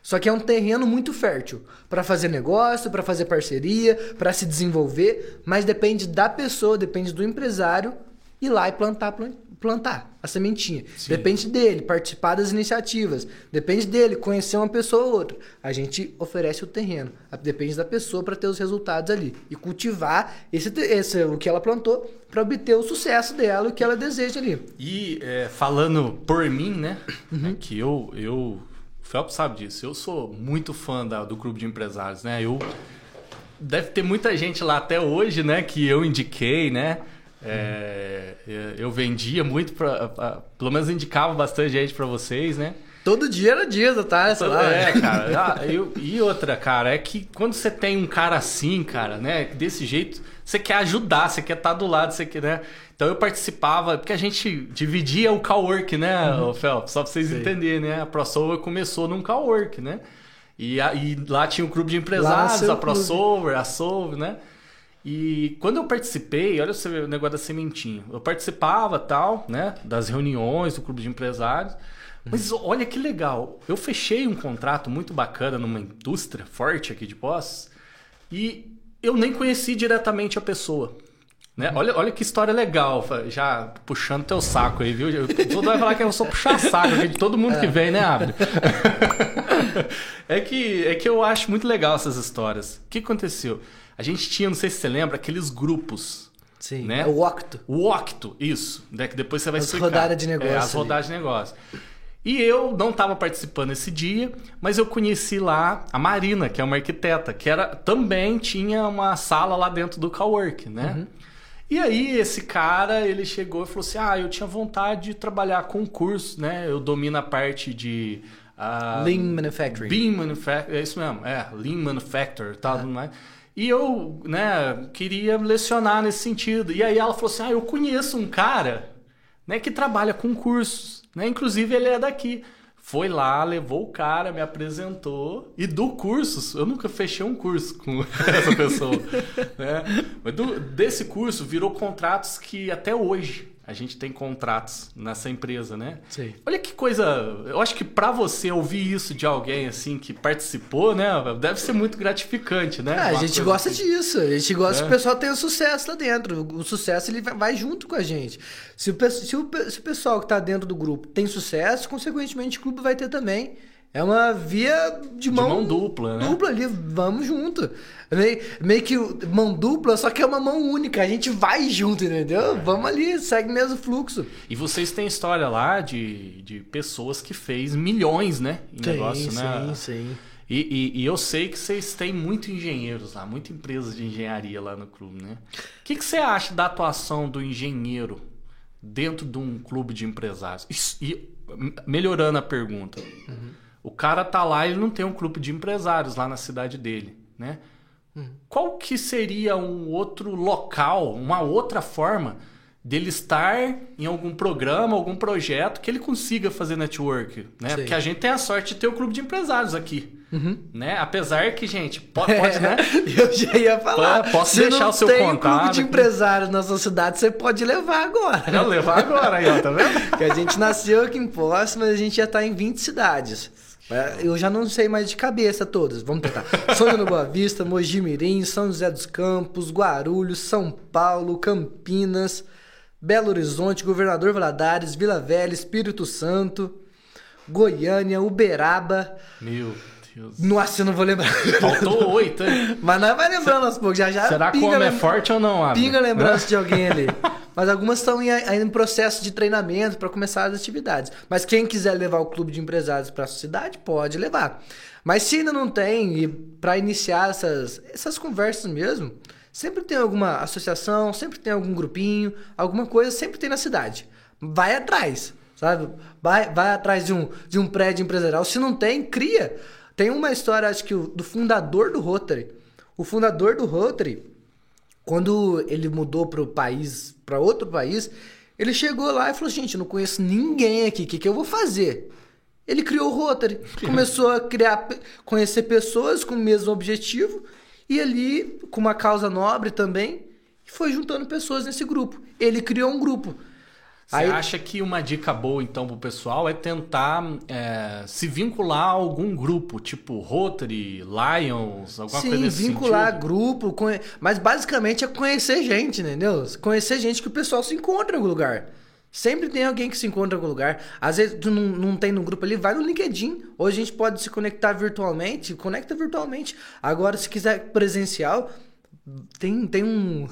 [SPEAKER 2] Só que é um terreno muito fértil para fazer negócio, para fazer parceria, para se desenvolver, mas depende da pessoa, depende do empresário ir lá e plantar, plantar a sementinha. Sim. Depende dele, participar das iniciativas. Depende dele, conhecer uma pessoa ou outra. A gente oferece o terreno. Depende da pessoa para ter os resultados ali. E cultivar esse, esse o que ela plantou para obter o sucesso dela, o que ela deseja ali.
[SPEAKER 1] E é, falando por mim, né? Uhum. É que eu, eu. Felps sabe disso. Eu sou muito fã da, do grupo de empresários, né? Eu. Deve ter muita gente lá até hoje, né? Que eu indiquei, né? É, eu vendia muito pelo menos indicava bastante gente para vocês, né?
[SPEAKER 2] Todo dia era dia, tá?
[SPEAKER 1] Sei lá. É, cara. Ah, eu, e outra, cara, é que quando você tem um cara assim, cara, né, desse jeito, você quer ajudar, você quer estar do lado, você quer, né? Então eu participava, porque a gente dividia o cowork, né, uhum. Felps? Só pra vocês entenderem, né? A ProSolver começou num cowork, né? E, a, e lá tinha o um clube de empresários, a ProSolver, a Solve, né? E quando eu participei, olha o negócio da sementinha. Eu participava tal, né, das reuniões do clube de empresários. Mas olha que legal. Eu fechei um contrato muito bacana numa indústria forte aqui de Poços e eu nem conheci diretamente a pessoa. Né? Olha, olha que história legal, já puxando teu saco aí, viu? Todo vai falar que eu sou puxar saco de todo mundo é. que vem, né, Abre? é, que, é que eu acho muito legal essas histórias. O que aconteceu? A gente tinha, não sei se você lembra, aqueles grupos.
[SPEAKER 2] Sim,
[SPEAKER 1] né?
[SPEAKER 2] É o Octo.
[SPEAKER 1] O Octo, isso. Né? Que depois você vai
[SPEAKER 2] as
[SPEAKER 1] explicar.
[SPEAKER 2] As rodadas de negócio.
[SPEAKER 1] É, as rodadas de negócio. E eu não estava participando esse dia, mas eu conheci lá a Marina, que é uma arquiteta, que era também tinha uma sala lá dentro do Cowork, né? Uhum. E aí esse cara, ele chegou e falou assim: "Ah, eu tinha vontade de trabalhar com curso, né? Eu domino a parte de uh,
[SPEAKER 2] Lean Manufacturing.
[SPEAKER 1] Lean Manufacturing, é isso mesmo, é, Lean Manufacturing, tal, uhum. mais. E eu, né, queria lecionar nesse sentido. E aí ela falou assim: "Ah, eu conheço um cara, né, que trabalha com cursos, né? Inclusive ele é daqui. Foi lá, levou o cara, me apresentou. E do curso, eu nunca fechei um curso com essa pessoa. né? Mas do, desse curso virou contratos que até hoje a gente tem contratos nessa empresa, né?
[SPEAKER 2] Sim.
[SPEAKER 1] Olha que coisa. Eu acho que para você ouvir isso de alguém assim que participou, né? Deve ser muito gratificante, né?
[SPEAKER 2] É, a gente gosta assim. disso. A gente gosta é. que o pessoal tenha sucesso lá dentro. O sucesso ele vai junto com a gente. Se o, se o, se o pessoal que está dentro do grupo tem sucesso, consequentemente o clube vai ter também. É uma via de mão,
[SPEAKER 1] de mão dupla, né?
[SPEAKER 2] Dupla ali, vamos junto. Meio, meio que mão dupla, só que é uma mão única. A gente vai junto, entendeu? É. Vamos ali, segue mesmo fluxo.
[SPEAKER 1] E vocês têm história lá de, de pessoas que fez milhões, né? Em
[SPEAKER 2] sim,
[SPEAKER 1] negócio,
[SPEAKER 2] sim,
[SPEAKER 1] né?
[SPEAKER 2] Sim, sim.
[SPEAKER 1] E, e, e, eu sei que vocês têm muito engenheiros lá, muitas empresas de engenharia lá no clube, né? O que, que você acha da atuação do engenheiro dentro de um clube de empresários? E, melhorando a pergunta. Uhum o cara tá lá e ele não tem um grupo de empresários lá na cidade dele, né? Uhum. Qual que seria um outro local, uma outra forma dele estar em algum programa, algum projeto que ele consiga fazer network, né? Sim. Porque a gente tem a sorte de ter o clube de empresários aqui. Uhum. Né? Apesar que, gente, pode, pode né?
[SPEAKER 2] Eu já ia falar.
[SPEAKER 1] Posso se deixar o seu
[SPEAKER 2] tem
[SPEAKER 1] contato.
[SPEAKER 2] um clube de empresários na sua cidade, você pode levar agora.
[SPEAKER 1] Não, levar agora aí, ó, tá vendo?
[SPEAKER 2] que a gente nasceu aqui em Poços, mas a gente já tá em 20 cidades. Eu já não sei mais de cabeça todas. Vamos tentar. Sonho no Boa Vista, Mogi Mirim, São José dos Campos, Guarulhos, São Paulo, Campinas, Belo Horizonte, Governador Valadares, Vila Velha, Espírito Santo, Goiânia, Uberaba.
[SPEAKER 1] Meu Deus.
[SPEAKER 2] Nossa, eu não vou lembrar.
[SPEAKER 1] Faltou oito, hein?
[SPEAKER 2] Mas nós vai lembrando aos poucos. Já, já
[SPEAKER 1] Será que o homem é forte ou não,
[SPEAKER 2] Abner? Pinga lembrança de alguém ali. Mas algumas estão em, em processo de treinamento para começar as atividades. Mas quem quiser levar o clube de empresários para a cidade, pode levar. Mas se ainda não tem, e para iniciar essas, essas conversas mesmo, sempre tem alguma associação, sempre tem algum grupinho, alguma coisa, sempre tem na cidade. Vai atrás, sabe? Vai, vai atrás de um, de um prédio empresarial. Se não tem, cria. Tem uma história, acho que do fundador do Rotary. O fundador do Rotary, quando ele mudou para o país, para outro país, ele chegou lá e falou: gente, não conheço ninguém aqui, o que, que eu vou fazer? Ele criou o Rotary, começou a criar, conhecer pessoas com o mesmo objetivo e ali com uma causa nobre também, foi juntando pessoas nesse grupo. Ele criou um grupo.
[SPEAKER 1] Você
[SPEAKER 2] Aí-
[SPEAKER 1] acha que uma dica boa, então, pro pessoal é tentar é, se vincular a algum grupo, tipo Rotary, Lions, alguma
[SPEAKER 2] Sim,
[SPEAKER 1] coisa nesse
[SPEAKER 2] vincular
[SPEAKER 1] sentido?
[SPEAKER 2] grupo, conhe- mas basicamente é conhecer gente, entendeu? Conhecer gente que o pessoal se encontra em algum lugar. Sempre tem alguém que se encontra em algum lugar. Às vezes tu não, não tem no grupo ali, vai no LinkedIn. Hoje a gente pode se conectar virtualmente, conecta virtualmente. Agora, se quiser presencial, tem, tem um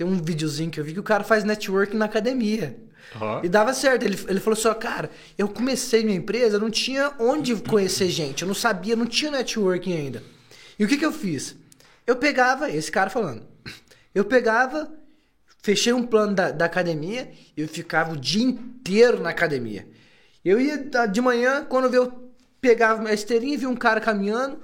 [SPEAKER 2] tem um videozinho que eu vi que o cara faz networking na academia.
[SPEAKER 1] Ó.
[SPEAKER 2] E dava certo. Ele, ele falou assim: cara, eu comecei minha empresa, não tinha onde conhecer gente, eu não sabia, não tinha networking ainda. E o que, que eu fiz? Eu pegava, esse cara falando, eu pegava, fechei um plano da, da academia e eu ficava o dia inteiro na academia. Eu ia de manhã, quando eu pegava minha esteirinha e via um cara caminhando,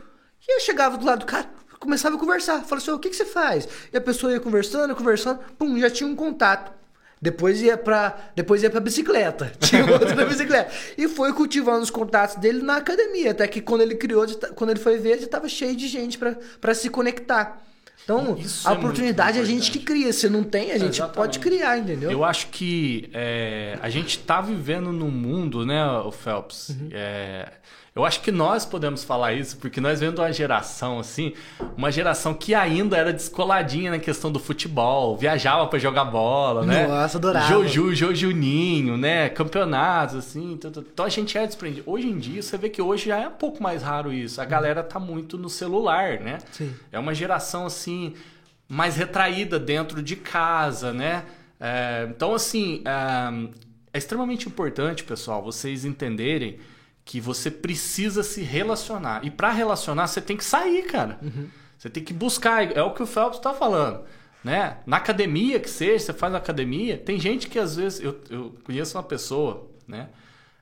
[SPEAKER 2] e eu chegava do lado do cara, começava a conversar. Falava assim, "Ô, o que, que você faz? E a pessoa ia conversando, conversando, pum, já tinha um contato. Depois ia pra, depois ia pra bicicleta. Tinha outro na bicicleta. E foi cultivando os contatos dele na academia. Até que quando ele criou, quando ele foi ver, já tava cheio de gente pra, pra se conectar. Então,
[SPEAKER 1] Isso
[SPEAKER 2] a
[SPEAKER 1] é
[SPEAKER 2] oportunidade é a gente que cria. Se não tem, a gente
[SPEAKER 1] Exatamente.
[SPEAKER 2] pode criar, entendeu?
[SPEAKER 1] Eu acho que é, a gente tá vivendo num mundo, né, o Phelps?
[SPEAKER 2] Uhum.
[SPEAKER 1] É, eu acho que nós podemos falar isso, porque nós vendo uma geração assim, uma geração que ainda era descoladinha na questão do futebol, viajava pra jogar bola, né?
[SPEAKER 2] Nossa, adorava.
[SPEAKER 1] Joju, Jojuninho, né? Campeonatos, assim. tudo. Então a gente é desprendido. Hoje em dia, você vê que hoje já é um pouco mais raro isso. A galera tá muito no celular, né?
[SPEAKER 2] Sim.
[SPEAKER 1] É uma geração assim mais retraída dentro de casa, né? É, então assim é, é extremamente importante, pessoal, vocês entenderem que você precisa se relacionar e para relacionar você tem que sair, cara. Você tem que buscar. É o que o Phelps está falando. Né? Na academia que seja, você faz na academia, tem gente que às vezes. Eu, eu conheço uma pessoa, né?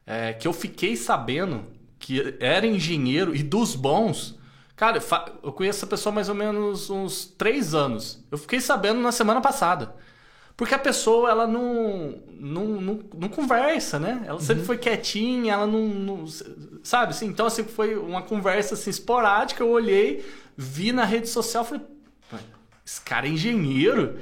[SPEAKER 1] é, que eu fiquei sabendo que era engenheiro e dos bons. Cara, eu conheço essa pessoa há mais ou menos uns três anos. Eu fiquei sabendo na semana passada. Porque a pessoa, ela não, não, não, não conversa, né? Ela sempre foi quietinha, ela não, não- Sabe assim? Então, assim, foi uma conversa assim, esporádica. Eu olhei, vi na rede social, falei, "Pô, esse cara é engenheiro.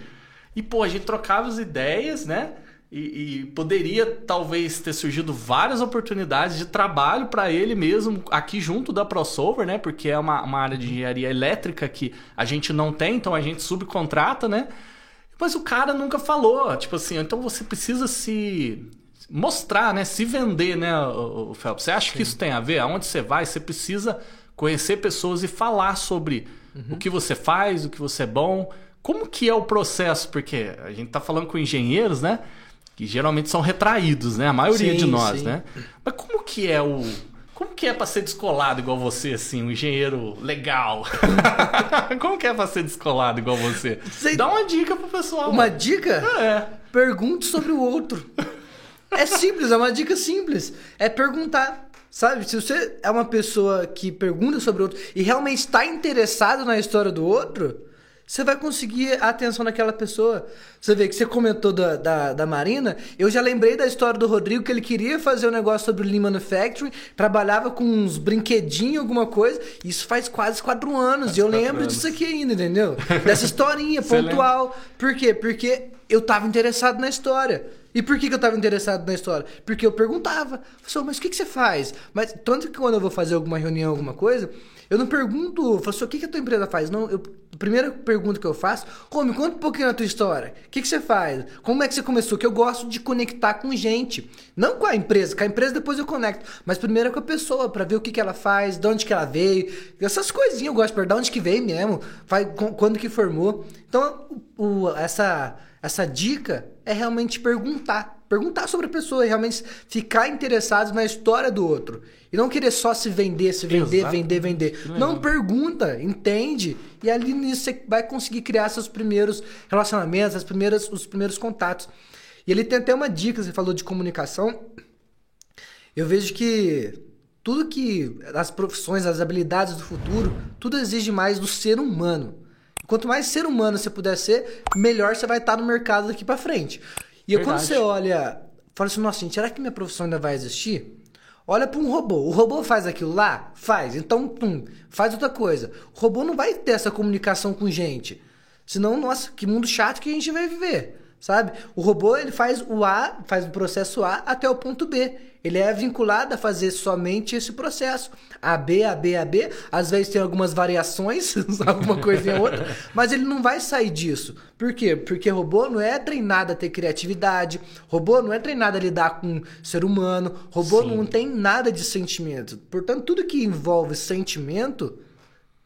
[SPEAKER 1] E, pô, a gente trocava as ideias, né? E, e poderia talvez ter surgido várias oportunidades de trabalho para ele mesmo aqui junto da Crossover, né? Porque é uma, uma área de engenharia elétrica que a gente não tem, então a gente subcontrata, né? Mas o cara nunca falou, tipo assim, então você precisa se mostrar, né? Se vender, né, o, Phelps? Você acha que isso tem a ver? Aonde você vai, você precisa conhecer pessoas e falar sobre o que você faz, o que você é bom. Como que é o processo? Porque a gente tá falando com engenheiros, né? Que geralmente são retraídos, né? A maioria
[SPEAKER 2] Sim,
[SPEAKER 1] de nós,
[SPEAKER 2] sim.
[SPEAKER 1] né? Mas como que é o... Como que é pra ser descolado igual você, assim, um engenheiro legal? como que é pra ser descolado igual você?
[SPEAKER 2] Sei-
[SPEAKER 1] Dá uma dica pro pessoal.
[SPEAKER 2] Uma dica?
[SPEAKER 1] É.
[SPEAKER 2] Pergunte sobre o outro. É simples, é uma dica simples. É perguntar. Sabe, se você é uma pessoa que pergunta sobre o outro e realmente está interessado na história do outro, você vai conseguir a atenção daquela pessoa. Você vê que você comentou da, da, da Marina, eu já lembrei da história do Rodrigo, que ele queria fazer um negócio sobre o Lean Manufacturing, trabalhava com uns brinquedinhos, alguma coisa, isso faz quase quatro anos, e eu lembro
[SPEAKER 1] anos.
[SPEAKER 2] disso aqui ainda, entendeu? Dessa historinha pontual. Por quê? Porque eu tava interessado na história. E por que, que eu tava interessado na história? Porque eu perguntava, "Professor, mas o que, que você faz? Mas tanto que quando eu vou fazer alguma reunião, alguma coisa, eu não pergunto, professor, o que, que a tua empresa faz? Não, eu, primeira pergunta que eu faço, me conta um pouquinho da tua história. O que, que você faz? Como é que você começou? Que eu gosto de conectar com gente. Não com a empresa, com a empresa depois eu conecto. Mas primeiro é com a pessoa, pra ver o que, que ela faz, de onde que ela veio. Essas coisinhas eu gosto de perguntar, de onde que veio mesmo, faz, quando que formou. Então, o- essa, essa dica é realmente perguntar. Perguntar sobre a pessoa, realmente ficar interessado na história do outro. E não querer só se vender, se vender,
[SPEAKER 1] Exato.
[SPEAKER 2] vender, vender.
[SPEAKER 1] legal.
[SPEAKER 2] Não pergunta, entende. E ali nisso você vai conseguir criar seus primeiros relacionamentos, as primeiras, os primeiros contatos. E ele tem até uma dica, você falou de comunicação. Eu vejo que tudo que as profissões, as habilidades do futuro, tudo exige mais do ser humano. Quanto mais ser humano você puder ser, melhor você vai estar no mercado daqui pra frente. E aí, quando
[SPEAKER 1] Verdade.
[SPEAKER 2] você olha, fala assim, nossa, gente, será que minha profissão ainda vai existir? Olha para um robô. O robô faz aquilo lá? Faz. Então, tum, faz outra coisa. O robô não vai ter essa comunicação com gente. Senão, nossa, que mundo chato que a gente vai viver. Sabe? O robô ele faz o A, faz o processo A até o ponto B. Ele é vinculado a fazer somente esse processo. A B, A, B, A, B. Às vezes tem algumas variações, alguma coisinha ou outra, mas ele não vai sair disso. Por quê? Porque robô não é treinado a ter criatividade, robô não é treinado a lidar com ser humano, robô
[SPEAKER 1] Sim.
[SPEAKER 2] não tem nada de sentimento. Portanto, tudo que envolve sentimento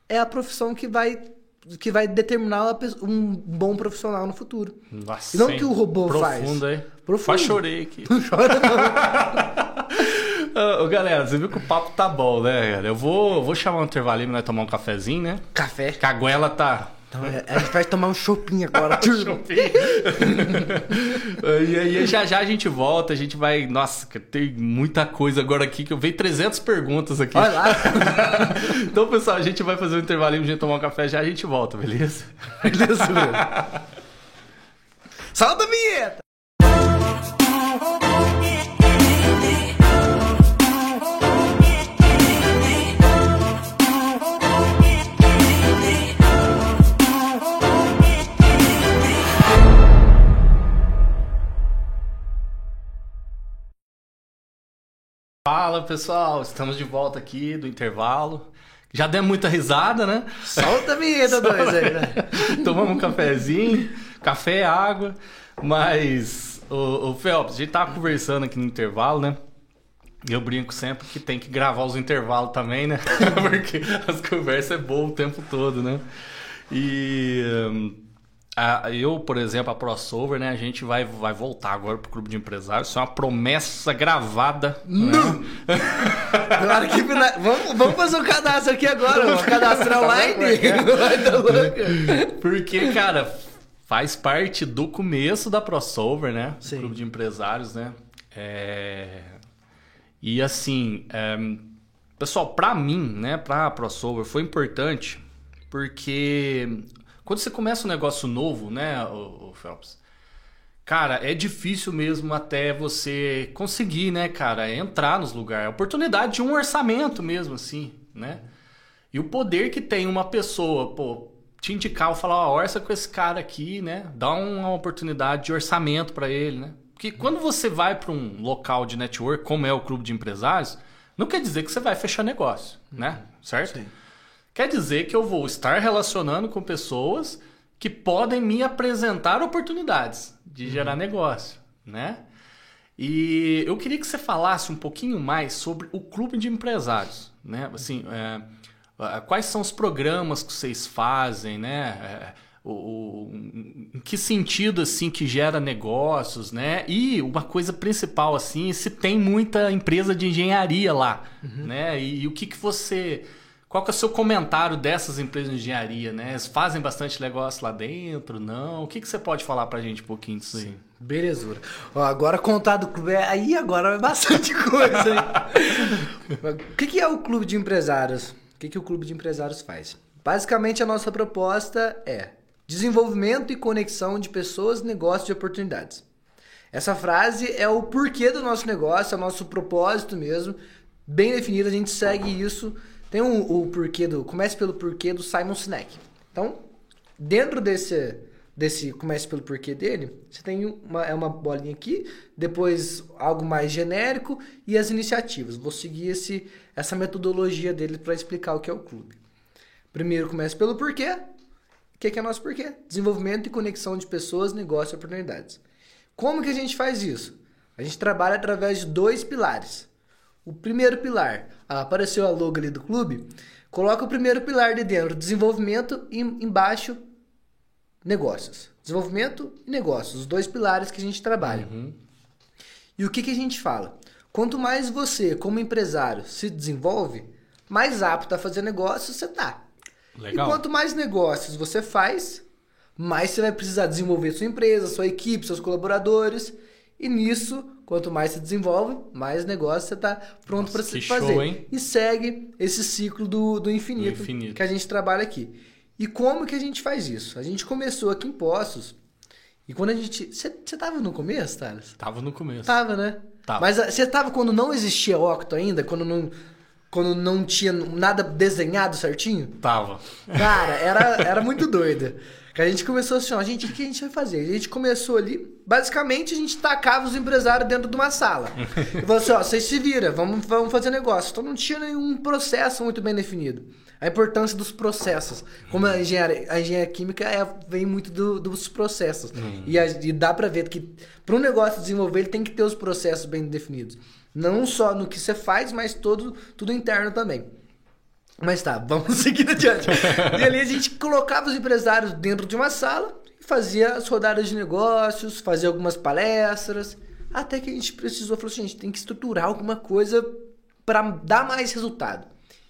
[SPEAKER 2] é a profissão que vai que vai determinar um bom profissional no futuro.
[SPEAKER 1] Nossa,
[SPEAKER 2] E não
[SPEAKER 1] hein?
[SPEAKER 2] que o robô faz.
[SPEAKER 1] Profundo, hein?
[SPEAKER 2] Profundo.
[SPEAKER 1] Quase chorei aqui.
[SPEAKER 2] Não chora não.
[SPEAKER 1] Ô, galera, você viu que o papo tá bom, né, cara? Eu vou, vou chamar um intervalinho nós tomar um cafezinho, né?
[SPEAKER 2] Café.
[SPEAKER 1] Que a goela tá...
[SPEAKER 2] Então, é, a gente vai tomar um chopinho agora, turma.
[SPEAKER 1] e aí já já a gente volta, a gente vai... Nossa, tem muita coisa agora aqui, que eu veio 300 perguntas aqui.
[SPEAKER 2] Olha lá.
[SPEAKER 1] então, pessoal, a gente vai fazer um intervalinho pra gente tomar um café, já a gente volta, beleza?
[SPEAKER 2] Beleza, Bruno. Solta a vinheta!
[SPEAKER 1] Fala, pessoal, estamos de volta aqui do intervalo. Já demos muita risada, né?
[SPEAKER 2] Solta a vinheta, dois aí, né?
[SPEAKER 1] Tomamos um cafezinho, café, água. Mas, o, o Phelps, a gente tava conversando aqui no intervalo, né? E Eu brinco sempre que tem que gravar os intervalos também, né? Porque as conversas é boa o tempo todo, né? E hum, a- eu, por exemplo, a crossover, né? A gente vai, vai voltar agora pro clube de empresários. Isso é uma promessa gravada. Né?
[SPEAKER 2] Agora que fina- vamos, vamos fazer um cadastro aqui agora, vamos cadastrar online. Vai tá.
[SPEAKER 1] Porque, cara, faz parte do começo da crossover, né?
[SPEAKER 2] Sim.
[SPEAKER 1] Do clube de empresários, né? É... E assim, é, pessoal, pra mim, né, pra crossover, foi importante porque quando você começa um negócio novo, né, o, Phelps, cara, é difícil mesmo até você conseguir, né, cara, entrar nos lugares. A oportunidade de um orçamento mesmo, assim, né? E o poder que tem uma pessoa, pô, te indicar, falar, ó, orça com esse cara aqui, né? Dá uma oportunidade de orçamento pra ele, né? Porque quando você vai pra um local de network, como é o clube de empresários, não quer dizer que você vai fechar negócio, né? Certo?
[SPEAKER 2] Sim.
[SPEAKER 1] Quer dizer que eu vou estar relacionando com pessoas que podem me apresentar oportunidades de gerar negócio, né? E eu queria que você falasse um pouquinho mais sobre o clube de empresários, né? Assim, é, quais são os programas que vocês fazem, né? É, o, o- em que sentido assim que gera negócios, né? E uma coisa principal assim, se tem muita empresa de engenharia lá, né? E, e o que que você qual que é o seu comentário dessas empresas de engenharia, né? Eles fazem bastante negócio lá dentro, não? O que que você pode falar pra gente um pouquinho disso aí?
[SPEAKER 2] Belezura. Ó, agora contar do clube. é- Aí agora é bastante coisa, hein? o que, que é o clube de empresários? O que, que o clube de empresários faz? Basicamente, a nossa proposta é desenvolvimento e conexão de pessoas, negócios e oportunidades. Essa frase é o porquê do nosso negócio, é o nosso propósito mesmo, bem definido. A gente segue isso. Tem o, o porquê do. Comece pelo porquê do Simon Sinek. Então, dentro desse, desse comece pelo porquê dele, você tem uma, é uma bolinha aqui, depois algo mais genérico e as iniciativas. Vou seguir esse, essa metodologia dele para explicar o que é o clube. Primeiro comece pelo porquê. O que que é nosso porquê? Desenvolvimento e conexão de pessoas, negócios e oportunidades. Como que a gente faz isso? A gente trabalha através de dois pilares. O primeiro pilar, apareceu a logo ali do clube, coloca o primeiro pilar de dentro, desenvolvimento e embaixo negócios. Desenvolvimento e negócios, os dois pilares que a gente trabalha. E o que, que a gente fala? Quanto mais você, como empresário, se desenvolve, mais apto a fazer negócios você tá.
[SPEAKER 1] Legal.
[SPEAKER 2] E quanto mais negócios você faz, mais você vai precisar desenvolver sua empresa, sua equipe, seus colaboradores. E nisso, quanto mais você desenvolve, mais negócio você está pronto para se fazer.
[SPEAKER 1] show?
[SPEAKER 2] E segue esse ciclo do, do, infinito
[SPEAKER 1] Do infinito.
[SPEAKER 2] que a gente trabalha aqui. E como que a gente faz isso? A gente começou aqui em Poços. E quando a gente. Você tava no começo, Thales?
[SPEAKER 1] Tava no começo.
[SPEAKER 2] Tava, né?
[SPEAKER 1] Tava.
[SPEAKER 2] Mas ah, você tava quando não existia Octo ainda? Quando não. quando não tinha nada desenhado certinho?
[SPEAKER 1] Tava.
[SPEAKER 2] Cara, era, era muito doida. Que a gente começou assim, ó, gente, o que a gente vai fazer? A gente começou ali, basicamente a gente tacava os empresários dentro de uma sala. E falou assim, ó, vocês se viram, vamos, vamos fazer negócio. Então não tinha nenhum processo muito bem definido. A importância dos processos. Como a engenharia, a engenharia química é, vem muito do- dos processos. E, a- e dá pra ver que para um negócio desenvolver, ele tem que ter os processos bem definidos. Não só no que você faz, mas todo, tudo interno também. Mas tá, vamos seguir adiante. e ali a gente colocava os empresários dentro de uma sala e fazia as rodadas de negócios, fazia algumas palestras, até que a gente precisou, falou assim, a gente tem que estruturar alguma coisa para dar mais resultado.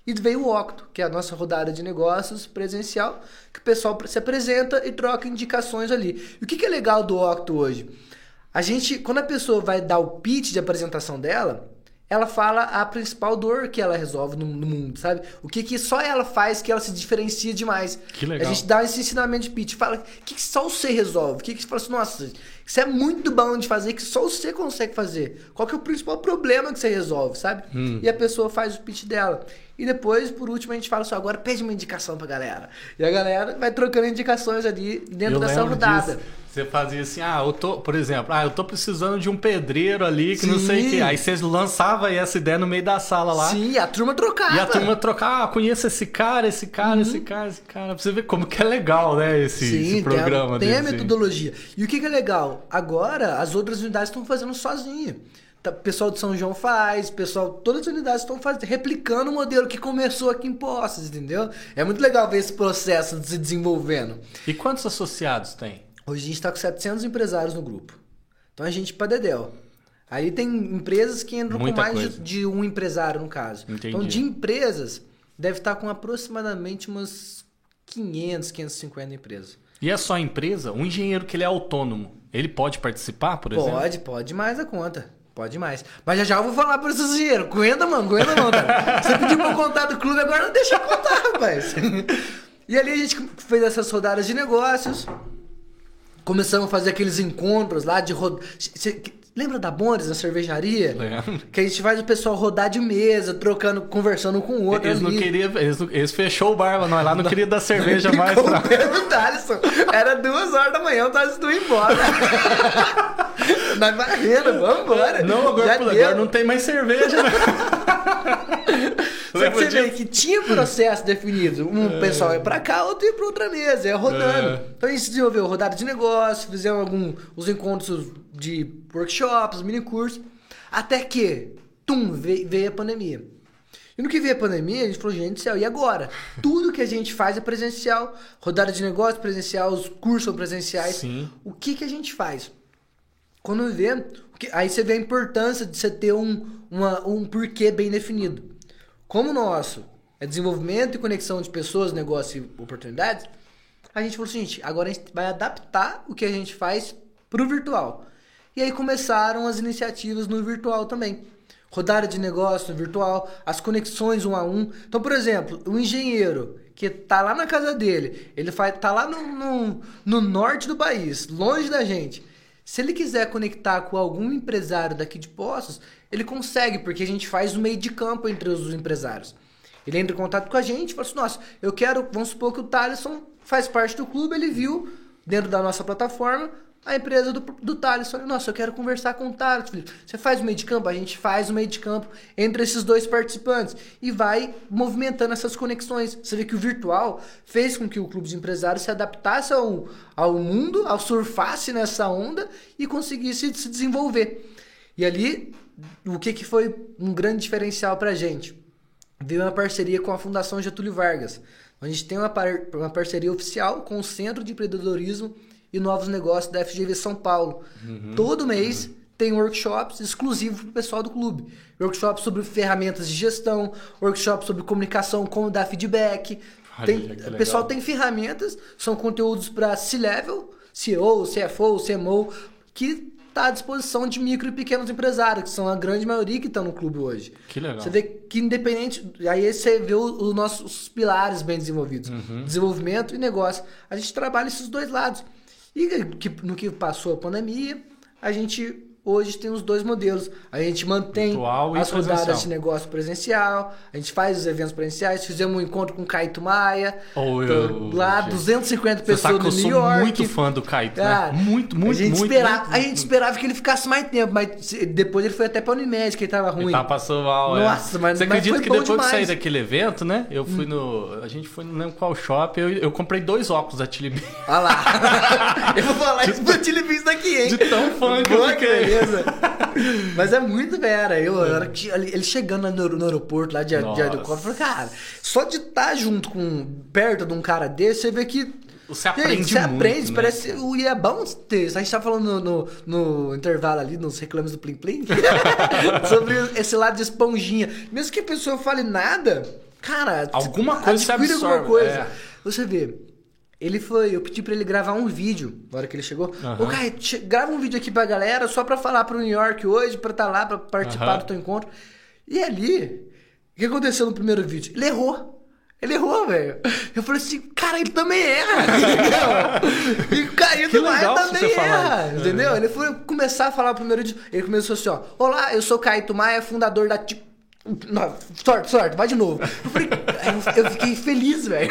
[SPEAKER 2] E veio o Octo, que é a nossa rodada de negócios presencial, que o pessoal se apresenta e troca indicações ali. E o que, que é legal do Octo hoje? A gente, quando a pessoa vai dar o pitch de apresentação dela, ela fala a principal dor que ela resolve no, no mundo, sabe? O que, que só ela faz que ela se diferencia demais.
[SPEAKER 1] Que legal.
[SPEAKER 2] A gente dá esse ensinamento de pitch, fala o que, que só você resolve, o que, que você fala assim, nossa, isso é muito bom de fazer, que só você consegue fazer. Qual que é o principal problema que você resolve, sabe?
[SPEAKER 1] Hum.
[SPEAKER 2] E a pessoa faz o pitch dela. E depois, por último, a gente fala assim, agora pede uma indicação pra galera. E a galera vai trocando indicações ali dentro
[SPEAKER 1] Eu
[SPEAKER 2] dessa rodada.
[SPEAKER 1] disso. Você fazia assim, ah, eu tô, por exemplo, ah, eu tô precisando de um pedreiro ali que não sei o
[SPEAKER 2] Sim.
[SPEAKER 1] que. Aí você lançava essa ideia no meio da sala lá.
[SPEAKER 2] Sim, a turma trocava.
[SPEAKER 1] E a turma trocar, ah, conheço esse cara, esse cara, esse cara, esse cara. Pra você ver como que é legal, né, esse, esse
[SPEAKER 2] Sim,
[SPEAKER 1] programa
[SPEAKER 2] tem, a, tem a metodologia. E o que, que é legal? Agora, as outras unidades estão fazendo sozinho. Tá, O pessoal de São João faz, pessoal, todas as unidades estão fazendo, replicando o modelo que começou aqui em Poços, entendeu? É muito legal ver esse processo se desenvolvendo.
[SPEAKER 1] E quantos associados tem?
[SPEAKER 2] Hoje a gente está com 700 empresários no grupo. Então a gente para dedéu. Aí tem empresas que entram
[SPEAKER 1] Muita
[SPEAKER 2] com mais de, de um empresário, no caso.
[SPEAKER 1] Entendi.
[SPEAKER 2] Então de empresas, deve estar com aproximadamente umas 500, 550 empresas.
[SPEAKER 1] E é só empresa? Um engenheiro que ele é autônomo, ele pode participar, por exemplo?
[SPEAKER 2] Pode, pode mais a conta. Pode mais. Mas já já eu vou falar pra esses dinheiro. Aguenta, mano, aguenta não, cara. Você pediu pra eu contar do clube, agora não deixa eu contar, rapaz. E ali a gente fez essas rodadas de negócios. Começamos a fazer aqueles encontros lá de rod... Lembra da Bondes, na cervejaria?
[SPEAKER 1] Lembro.
[SPEAKER 2] Que a gente faz o pessoal rodar de mesa, trocando, conversando com o outro
[SPEAKER 1] Eles não
[SPEAKER 2] ali.
[SPEAKER 1] queriam, eles, não- eles fechou o bar lá, não, lá não queria dar cerveja mais pra...
[SPEAKER 2] o Thaleson. Era duas horas da manhã, o Thaleson ia embora. Na barreira, vambora.
[SPEAKER 1] Não, agora, agora não tem mais cerveja, né?
[SPEAKER 2] Só que
[SPEAKER 1] Lembra
[SPEAKER 2] você vê que tinha pessoal definido. Um pessoal ia pra cá, outro ia pra outra mesa, ia rodando.
[SPEAKER 1] É.
[SPEAKER 2] Então a gente desenvolveu rodada de negócio, fizemos alguns os encontros de workshops, mini cursos. Até que, tum, veio, veio a pandemia. E no que veio a pandemia, a gente falou, gente do céu, e agora? Tudo que a gente faz é presencial. Rodada de negócio presencial, os cursos são presenciais.
[SPEAKER 1] Sim.
[SPEAKER 2] O que, que a gente faz? Quando vê, aí você vê a importância de você ter um, uma- um porquê bem definido. Como o nosso é desenvolvimento e conexão de pessoas, negócios e oportunidades, a gente falou assim, gente, agora a gente vai adaptar o que a gente faz para o virtual. E aí começaram as iniciativas no virtual também. Rodada de negócio no virtual, as conexões um a um. Então, por exemplo, o engenheiro que tá lá na casa dele, ele faz, tá lá no, no, no norte do país, longe da gente. Se ele quiser conectar com algum empresário daqui de Poços, ele consegue, porque a gente faz o meio de campo entre os empresários. Ele entra em contato com a gente e fala assim: nossa, eu quero, vamos supor que o Thaleson faz parte do clube, ele viu dentro da nossa plataforma a empresa do, do Thaleson. Nossa, eu quero conversar com o Thaleson. Felipe. Você faz o meio de campo? A gente faz o meio de campo entre esses dois participantes e vai movimentando essas conexões. Você vê que o virtual fez com que o clube de empresários se adaptasse ao, ao mundo, ao surfasse nessa onda e conseguisse se desenvolver. E ali, o que, que foi um grande diferencial pra gente? veio uma parceria com a Fundação Getúlio Vargas. A gente tem uma, par- uma parceria oficial com o Centro de Empreendedorismo e Novos Negócios da FGV São Paulo. Todo mês tem workshops exclusivos para o pessoal do clube. Workshops sobre ferramentas de gestão, workshops sobre comunicação, como dar feedback.
[SPEAKER 1] Olha,
[SPEAKER 2] Tem- o pessoal tem ferramentas, são conteúdos para C-Level, CEO, CFO, CMO, que está à disposição de micro e pequenos empresários, que são a grande maioria que estão no clube hoje.
[SPEAKER 1] Que legal.
[SPEAKER 2] Você vê que independente. Aí você vê os nossos pilares bem desenvolvidos:
[SPEAKER 1] Uhum.
[SPEAKER 2] desenvolvimento e negócio. A gente trabalha esses dois lados. E que, no que passou a pandemia, a gente hoje tem os dois modelos. A gente mantém
[SPEAKER 1] Virtual
[SPEAKER 2] as rodadas de negócio presencial, a gente faz os eventos presenciais, fizemos um encontro com o Caíto Maia,
[SPEAKER 1] Oh, eu-
[SPEAKER 2] lá,
[SPEAKER 1] gente.
[SPEAKER 2] 250
[SPEAKER 1] Você sabe
[SPEAKER 2] pessoas
[SPEAKER 1] que
[SPEAKER 2] no
[SPEAKER 1] eu
[SPEAKER 2] New
[SPEAKER 1] sou
[SPEAKER 2] York.
[SPEAKER 1] muito fã do Caíto, né? Muito, muito,
[SPEAKER 2] a gente
[SPEAKER 1] muito.
[SPEAKER 2] esperava,
[SPEAKER 1] muito,
[SPEAKER 2] A gente esperava que ele ficasse mais tempo, mas depois ele foi até pra Unimed, que ele tava ruim.
[SPEAKER 1] Ele tava passando mal, é.
[SPEAKER 2] Nossa, mas-
[SPEAKER 1] Você acredita que depois que eu saí
[SPEAKER 2] demais. Hum.
[SPEAKER 1] daquele evento, né? Eu fui no. A gente foi, não lembro qual shopping, eu, eu comprei dois óculos da Tilly Bean.
[SPEAKER 2] Olha lá. eu vou falar isso pro Tilly Beans daqui, hein?
[SPEAKER 1] De tão fã que eu fiquei.
[SPEAKER 2] Beleza. Mas é muito vera. Eu, a hora que ele chegando no, no aeroporto lá de, de
[SPEAKER 1] Nossa.
[SPEAKER 2] helicóptero, eu falei, cara, só de estar junto com. perto de um cara desse, você vê que.
[SPEAKER 1] Você aprende
[SPEAKER 2] você
[SPEAKER 1] muito,
[SPEAKER 2] aprende,
[SPEAKER 1] né?
[SPEAKER 2] parece. E é bom ter. A gente tá falando no, no, no intervalo ali, nos reclames do Plim Plim, sobre esse lado de esponjinha. Mesmo que a pessoa fale nada, cara.
[SPEAKER 1] Alguma coisa você
[SPEAKER 2] adquire alguma
[SPEAKER 1] absorve,
[SPEAKER 2] coisa.
[SPEAKER 1] é.
[SPEAKER 2] Você vê. Ele foi, eu pedi pra ele gravar um vídeo na hora que ele chegou.
[SPEAKER 1] Aham.
[SPEAKER 2] Ô, Caio, che- grava um vídeo aqui pra galera, só pra falar pro New York hoje, pra estar lá, pra participar
[SPEAKER 1] Aham.
[SPEAKER 2] do teu encontro. E ali, o que aconteceu no primeiro vídeo? Ele errou. Ele errou, velho. Eu falei assim, cara, ele também erra. entendeu? e o Caio
[SPEAKER 1] legal
[SPEAKER 2] também erra. Entendeu? Ele foi começar a falar o primeiro vídeo. Ele começou assim, ó. Olá, eu sou Caio Maia, fundador da. Ti- Não, sorte, sorte, vai de novo. Eu, falei, eu- fiquei feliz, velho.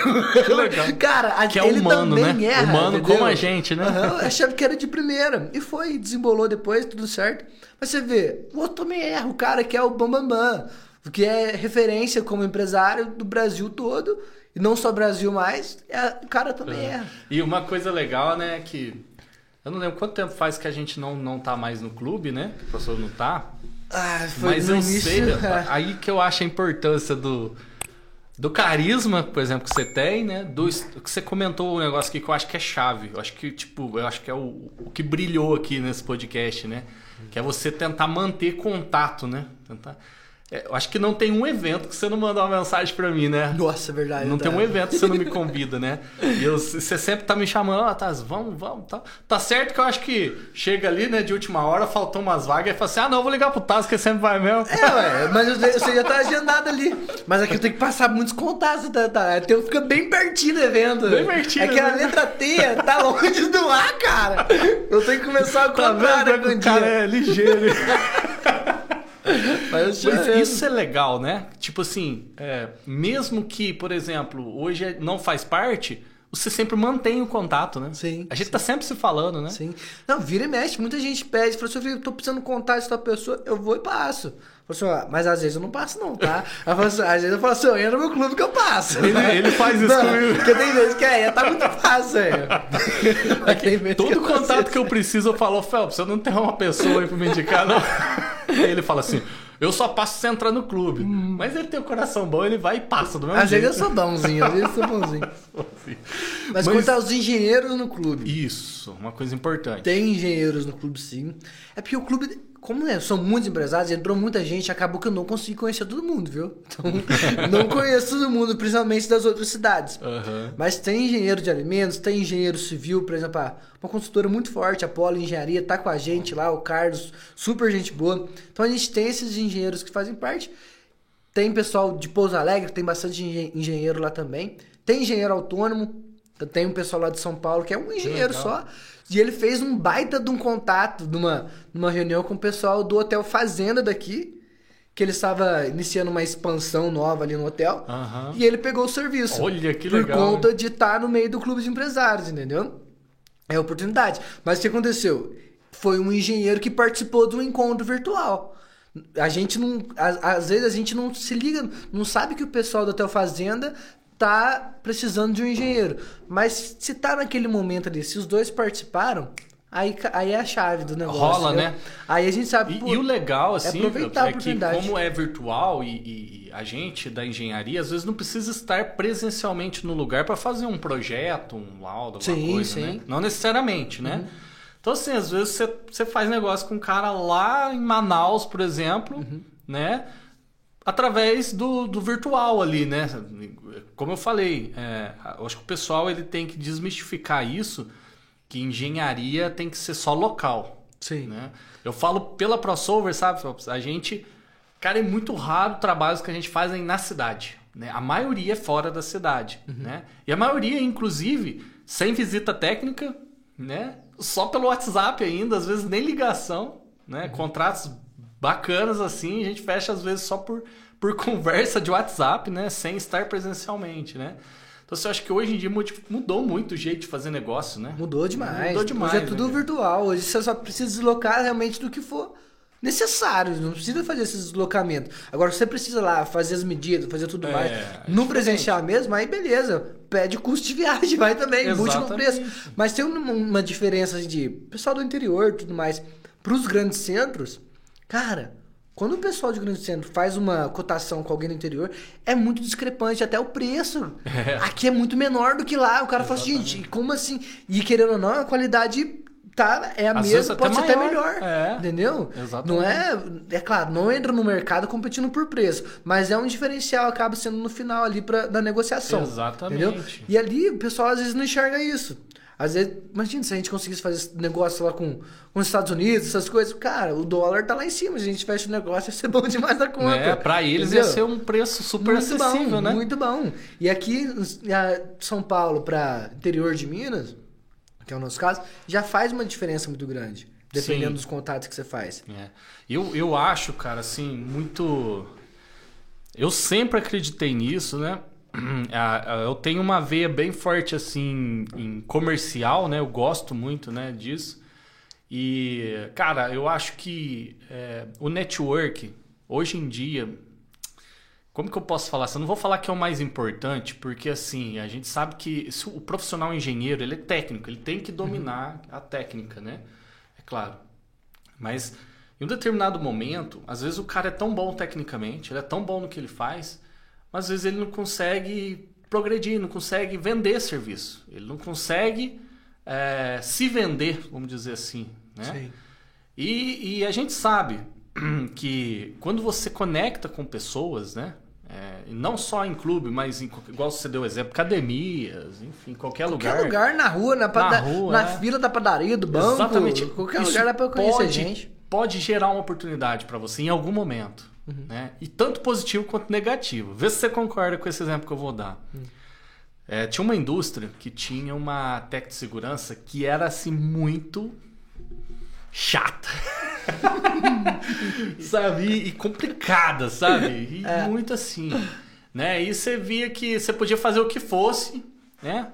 [SPEAKER 2] Cara, a-
[SPEAKER 1] Que é
[SPEAKER 2] ele
[SPEAKER 1] humano,
[SPEAKER 2] também
[SPEAKER 1] né?
[SPEAKER 2] erra.
[SPEAKER 1] Humano
[SPEAKER 2] entendeu?
[SPEAKER 1] como a gente, né?
[SPEAKER 2] Aham, eu achava que era de primeira. E foi, desembolou depois, tudo certo. Mas você vê, o outro também erra. O cara que é o Bambambam, Bam, Bam, que é referência como empresário do Brasil todo. E não só Brasil mais, é- o cara também erra.
[SPEAKER 1] E uma coisa legal, né, que. Eu não lembro quanto tempo faz que a gente não, não tá mais no clube, né? Que o professor não tá.
[SPEAKER 2] Ah,
[SPEAKER 1] Mas eu
[SPEAKER 2] início,
[SPEAKER 1] sei, aí que eu acho a importância do, do carisma, por exemplo, que você tem, né? Do que você comentou um negócio aqui que eu acho que é chave. Eu acho que, tipo, eu acho que é o, o que brilhou aqui nesse podcast, né? Que é você tentar manter contato, né? Tentar... é, eu acho que não tem um evento que você não mandar uma mensagem pra mim, né?
[SPEAKER 2] Nossa, é verdade.
[SPEAKER 1] Não
[SPEAKER 2] tá.
[SPEAKER 1] tem um evento que você não me convida, né? E eu- você sempre tá me chamando, ó, Taz, vamos, vamos, tá. Tá certo que eu acho que chega ali, né, de última hora, faltou umas vagas, e fala assim, ah, não, eu vou ligar pro Taz, que sempre vai mesmo.
[SPEAKER 2] É, ué, mas você já tá agendado ali. Mas aqui eu tenho que passar muitos contatos, tá? tá? Então fica bem pertinho do evento.
[SPEAKER 1] Bem pertinho,
[SPEAKER 2] É que a
[SPEAKER 1] né?
[SPEAKER 2] letra T tá longe do A, cara. Eu tenho que começar a
[SPEAKER 1] Tá
[SPEAKER 2] contar,
[SPEAKER 1] vendo?
[SPEAKER 2] né,
[SPEAKER 1] O cara é ligeiro.
[SPEAKER 2] Mas
[SPEAKER 1] Mas
[SPEAKER 2] já-
[SPEAKER 1] isso é legal, né? Tipo assim, é, mesmo que, por exemplo, hoje não faz parte, você sempre mantém o contato, né?
[SPEAKER 2] Sim,
[SPEAKER 1] A gente tá sempre se falando, né?
[SPEAKER 2] Sim. Não, vira e mexe. Muita gente pede. Fala assim, eu tô precisando contar essa pessoa. Eu vou e passo. Fala assim, mas às vezes eu não passo, não, tá? Aí fala assim, às vezes eu falo assim, eu entro no meu clube que eu passo.
[SPEAKER 1] Ele- ele faz isso
[SPEAKER 2] não,
[SPEAKER 1] comigo.
[SPEAKER 2] Porque tem vezes que é, tá muito fácil, é.
[SPEAKER 1] Todo contato
[SPEAKER 2] isso.
[SPEAKER 1] que eu preciso, eu falo, Phelps, eu não tenho uma pessoa aí pra me indicar, não. Aí ele fala assim, eu só passo se você entrar no clube. Mas ele tem o coração bom, ele vai e passa do mesmo
[SPEAKER 2] Às vezes eu
[SPEAKER 1] jeito.
[SPEAKER 2] sou bonzinho, às vezes eu sou bonzinho.
[SPEAKER 1] Assim.
[SPEAKER 2] Mas, quanto aos engenheiros no clube.
[SPEAKER 1] Isso, uma coisa importante.
[SPEAKER 2] Tem engenheiros no clube, sim. É porque o clube, como né, são muitos empresários, entrou muita gente, acabou que eu não consegui conhecer todo mundo, viu? Então, não conheço todo mundo, principalmente das outras cidades.
[SPEAKER 1] Aham.
[SPEAKER 2] Mas tem engenheiro de alimentos, tem engenheiro civil, por exemplo, uma consultora muito forte, a Polo Engenharia, tá com a gente lá, o Carlos, super gente boa. Então a gente tem esses engenheiros que fazem parte. Tem pessoal de Pouso Alegre, tem bastante engen- engenheiro lá também. Tem engenheiro autônomo, tem um pessoal lá de São Paulo que é um engenheiro só. E ele fez um baita de um contato numa, numa reunião com o pessoal do Hotel Fazenda daqui, que ele estava iniciando uma expansão nova ali no hotel.
[SPEAKER 1] Aham.
[SPEAKER 2] E ele pegou o serviço.
[SPEAKER 1] Olha que
[SPEAKER 2] por
[SPEAKER 1] legal,
[SPEAKER 2] conta de estar no meio do clube de empresários, entendeu? É oportunidade. Mas o que aconteceu? Foi um engenheiro que participou de um encontro virtual. A gente não. Às, às vezes a gente não se liga, não sabe que o pessoal do Hotel Fazenda tá precisando de um engenheiro. Mas se tá naquele momento ali, se os dois participaram, aí, aí é a chave do negócio.
[SPEAKER 1] Rola, né?
[SPEAKER 2] Aí a gente sabe.
[SPEAKER 1] E,
[SPEAKER 2] pô,
[SPEAKER 1] e o legal, assim,
[SPEAKER 2] aproveitar a
[SPEAKER 1] é que como é virtual e, e a gente da engenharia, às vezes não precisa estar presencialmente no lugar para fazer um projeto, um laudo, alguma
[SPEAKER 2] Sim,
[SPEAKER 1] coisa,
[SPEAKER 2] sim. Uhum.
[SPEAKER 1] né? Não necessariamente, né? Então, assim, às vezes você, você faz negócio com um cara lá em Manaus, por exemplo,
[SPEAKER 2] Uhum.
[SPEAKER 1] né? Através do, do virtual ali, né? Como eu falei, é, eu acho que o pessoal ele tem que desmistificar isso, que engenharia tem que ser só local
[SPEAKER 2] Sim.
[SPEAKER 1] né? Eu falo pela crossover, sabe? A gente, cara, é muito raro trabalhos que a gente faz na cidade, né? A maioria é fora da cidade, né? E a maioria, inclusive, sem visita técnica, né? Só pelo WhatsApp ainda, às vezes nem ligação, né? Contratos bacanas assim, a gente fecha às vezes só por, por conversa de WhatsApp, né? Sem estar presencialmente, né? Então você acha que hoje em dia mudou muito o jeito de fazer negócio, né?
[SPEAKER 2] Mudou demais.
[SPEAKER 1] Mudou demais.
[SPEAKER 2] Hoje é tudo
[SPEAKER 1] né?
[SPEAKER 2] virtual. Hoje você só precisa deslocar realmente do que for necessário. Não precisa fazer esse deslocamento. Agora você precisa lá fazer as medidas, fazer tudo
[SPEAKER 1] É,
[SPEAKER 2] mais.
[SPEAKER 1] é
[SPEAKER 2] No presencial mesmo, aí beleza. Pede custo de viagem, vai também, no
[SPEAKER 1] Exatamente.
[SPEAKER 2] preço. Mas tem uma, uma diferença assim, de pessoal do interior e tudo mais. Para os grandes centros, cara, quando o pessoal de grande centro faz uma cotação com alguém do interior, é muito discrepante, até o preço. Aqui é muito menor do que lá. O cara fala assim, gente, como assim? E querendo ou não, a qualidade tá, é a
[SPEAKER 1] Às
[SPEAKER 2] mesma,
[SPEAKER 1] até
[SPEAKER 2] pode ser até
[SPEAKER 1] maior.
[SPEAKER 2] melhor.
[SPEAKER 1] É.
[SPEAKER 2] Entendeu?
[SPEAKER 1] Exatamente.
[SPEAKER 2] Não é. É claro, não entra no mercado competindo por preço, mas é um diferencial, acaba sendo no final ali pra, da negociação.
[SPEAKER 1] Exatamente.
[SPEAKER 2] Entendeu? E ali o pessoal às vezes não enxerga isso. Às vezes, imagina se a gente conseguisse fazer esse negócio lá com, com os Estados Unidos, essas coisas. Cara, o dólar tá lá em cima. Se a gente fecha o negócio, ia ser bom demais da conta.
[SPEAKER 1] Né? Pra eles
[SPEAKER 2] Entendeu?
[SPEAKER 1] ia ser um preço super
[SPEAKER 2] muito
[SPEAKER 1] acessível,
[SPEAKER 2] bom,
[SPEAKER 1] né?
[SPEAKER 2] Muito bom. E aqui, São Paulo para interior de Minas, que é o nosso caso, já faz uma diferença muito grande. Dependendo
[SPEAKER 1] Sim.
[SPEAKER 2] dos contatos que você faz.
[SPEAKER 1] É. Eu, eu acho, cara, assim, muito. Eu sempre acreditei nisso, né? Ah, ah, Eu tenho uma veia bem forte, assim, em comercial, né? Eu gosto muito, né, disso. E, cara, eu acho que é, o network, hoje em dia, como que eu posso falar? Eu não vou falar que é o mais importante, porque assim, a gente sabe que se o profissional engenheiro, ele é técnico, ele tem que dominar a técnica, né? É claro. Mas em um determinado momento, às vezes o cara é tão bom tecnicamente, ele é tão bom no que ele faz, mas às vezes ele não consegue progredir, não consegue vender serviço. Ele não consegue eh, se vender, vamos dizer assim, né? E, e a gente sabe que quando você conecta com pessoas, né? É, não só em clube, mas em, qualquer- igual você deu exemplo, academias, enfim, qualquer,
[SPEAKER 2] Qualquer lugar, na rua, na, pada-
[SPEAKER 1] rua,
[SPEAKER 2] na
[SPEAKER 1] é.
[SPEAKER 2] fila da padaria, do banco.
[SPEAKER 1] Exatamente.
[SPEAKER 2] Qualquer
[SPEAKER 1] Isso
[SPEAKER 2] lugar dá pra conhecer
[SPEAKER 1] pode,
[SPEAKER 2] gente.
[SPEAKER 1] Pode gerar uma oportunidade para você em algum momento.
[SPEAKER 2] Uhum.
[SPEAKER 1] Né? E tanto positivo quanto negativo. Vê se você concorda com esse exemplo que eu vou dar.
[SPEAKER 2] Hum.
[SPEAKER 1] É, tinha uma indústria que tinha uma tech de segurança que era assim muito chata. sabe? E, complicada, sabe? E
[SPEAKER 2] É.
[SPEAKER 1] muito assim. Né? E você via que você podia fazer o que fosse, né?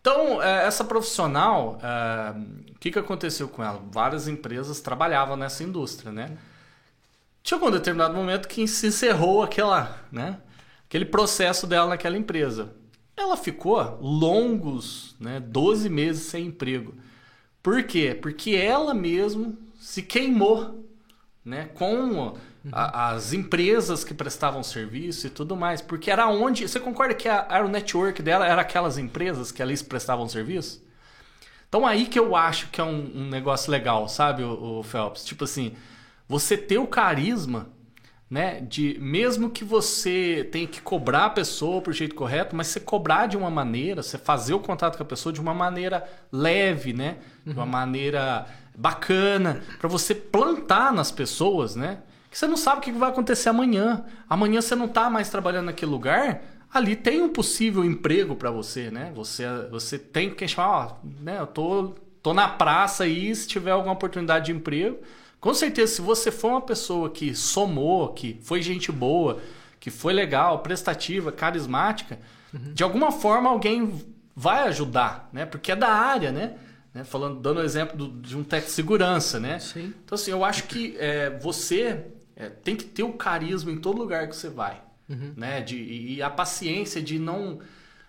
[SPEAKER 1] Então, eh, essa profissional, eh, o que, que aconteceu com ela? Várias empresas trabalhavam nessa indústria, né? Chegou um determinado momento que se encerrou aquela, né? aquele processo dela naquela empresa. Ela ficou longos, né? 12 meses sem emprego. Por quê? Porque ela mesmo se queimou né? com a- as empresas que prestavam serviço e tudo mais. Porque era onde. Você concorda que a, era o network dela era aquelas empresas que ali prestavam serviço? Então aí que eu acho que é um, um negócio legal, sabe, o, Phelps? Tipo assim, você ter o carisma, né? De mesmo que você tenha que cobrar a pessoa pro jeito correto, mas você cobrar de uma maneira, você fazer o contato com a pessoa de uma maneira leve, né? De uma maneira bacana, para você plantar nas pessoas, né? Que você não sabe o que vai acontecer amanhã. Amanhã você não tá mais trabalhando naquele lugar, ali tem um possível emprego para você, né? Você, você tem que chamar, ó, né? Eu tô, tô na praça aí, se tiver alguma oportunidade de emprego. Com certeza, se você for uma pessoa que somou, que foi gente boa, que foi legal, prestativa, carismática, de alguma forma alguém vai ajudar, né? Porque é da área, né? Né? Falando, dando o exemplo do- de um tech de segurança, né?
[SPEAKER 2] Sim.
[SPEAKER 1] Então, assim, eu acho que é, você é, tem que ter o carisma em todo lugar que você vai. Né? De, e e a paciência de não,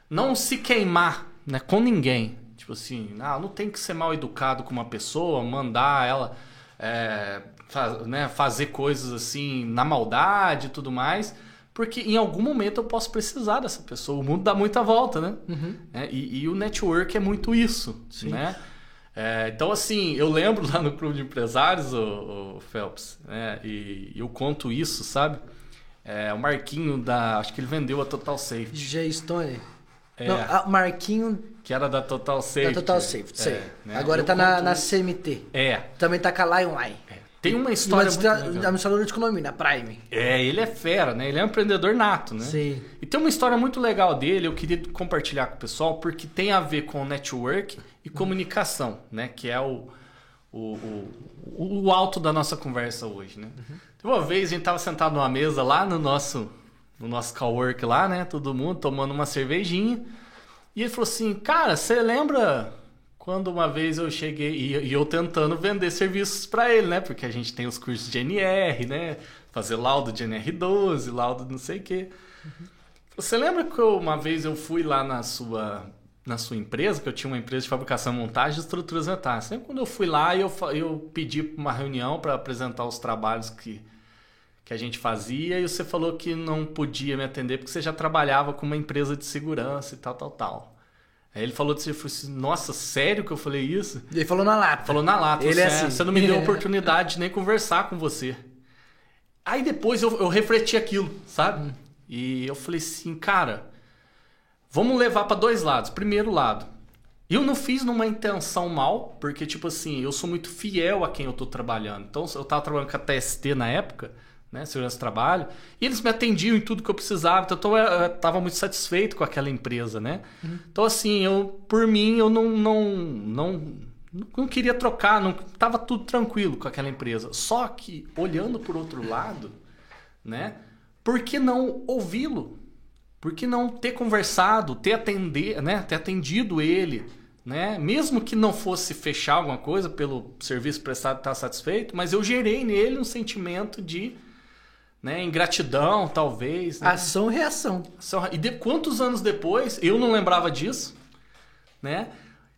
[SPEAKER 1] não se queimar né? com ninguém. Tipo assim, ah, não tem que ser mal educado com uma pessoa, mandar ela é, fa- né? fazer coisas assim na maldade e tudo mais. Porque em algum momento eu posso precisar dessa pessoa. O mundo dá muita volta, né? É, e, e o network é muito isso, né? É, então, assim, eu lembro lá no clube de empresários, o, o Phelps, né? E, e eu conto isso, sabe? É, o Marquinho da. Acho que ele vendeu a Total Safety,
[SPEAKER 2] G Stone.
[SPEAKER 1] É.
[SPEAKER 2] Não, a Marquinho
[SPEAKER 1] que era da Total Safety.
[SPEAKER 2] da Total Safety, sei.
[SPEAKER 1] É, né?
[SPEAKER 2] Agora
[SPEAKER 1] Eu
[SPEAKER 2] tá na, na. CMT.
[SPEAKER 1] É,
[SPEAKER 2] Também tá com a Lion Eye.
[SPEAKER 1] é. Tem uma
[SPEAKER 2] Uma
[SPEAKER 1] história. muito legal.
[SPEAKER 2] administradora de economia, na Prime.
[SPEAKER 1] É, ele é fera, né? Ele é um empreendedor nato, né?
[SPEAKER 2] Sim.
[SPEAKER 1] E tem uma história muito legal dele, eu queria compartilhar com o pessoal, porque tem a ver com network e comunicação, né? Que é o, o, o, o alto da nossa conversa hoje, né? Uhum. Uma vez a gente tava sentado numa mesa lá no nosso, no nosso cowork lá, né? Todo mundo tomando uma cervejinha. E ele falou assim, cara, você lembra quando uma vez eu cheguei e, e eu tentando vender serviços para ele, né? Porque a gente tem os cursos de NR, né? Fazer laudo de NR12, laudo não sei o quê. Uhum. Você lembra que eu, uma vez eu fui lá na sua na sua empresa, que eu tinha uma empresa de fabricação, montagem de estruturas metálicas. Sempre quando eu fui lá, eu, eu pedi uma reunião para apresentar os trabalhos que, que a gente fazia e você falou que não podia me atender porque você já trabalhava com uma empresa de segurança e tal, tal, tal. Aí ele falou de você, assim, nossa, sério que eu falei isso?
[SPEAKER 2] E ele falou na lata.
[SPEAKER 1] Falou na lata. Ele você, é assim. você não me deu oportunidade de nem conversar com você. Aí depois eu, eu refleti aquilo, sabe? E eu falei assim, cara, Vamos levar para dois lados. Primeiro lado, eu não fiz numa intenção mal, porque, tipo assim, eu sou muito fiel a quem eu tô trabalhando. Então, eu tava trabalhando com a TST na época, né? Segurança do Trabalho, e eles me atendiam em tudo que eu precisava. Então, eu, eu tava muito satisfeito com aquela empresa, né? Uhum. Então, assim, eu, por mim, eu não, não, não, não queria trocar, não tava tudo tranquilo com aquela empresa. Só que, olhando por outro lado, né? Por que não ouvi-lo? Por que não ter conversado, ter, atender, né? ter atendido ele? Né? Mesmo que não fosse fechar alguma coisa pelo serviço prestado estar satisfeito, mas eu gerei nele um sentimento de né, ingratidão, talvez. Né?
[SPEAKER 2] Ação-reação.
[SPEAKER 1] E de quantos anos depois, eu não lembrava disso, né?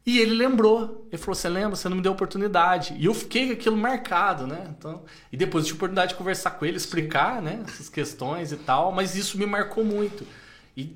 [SPEAKER 1] E ele lembrou. Ele falou: Você lembra? Você não me deu oportunidade. E eu fiquei com aquilo marcado, né? Então, e depois eu tive a oportunidade de conversar com ele, explicar né, essas questões e tal, mas isso me marcou muito. E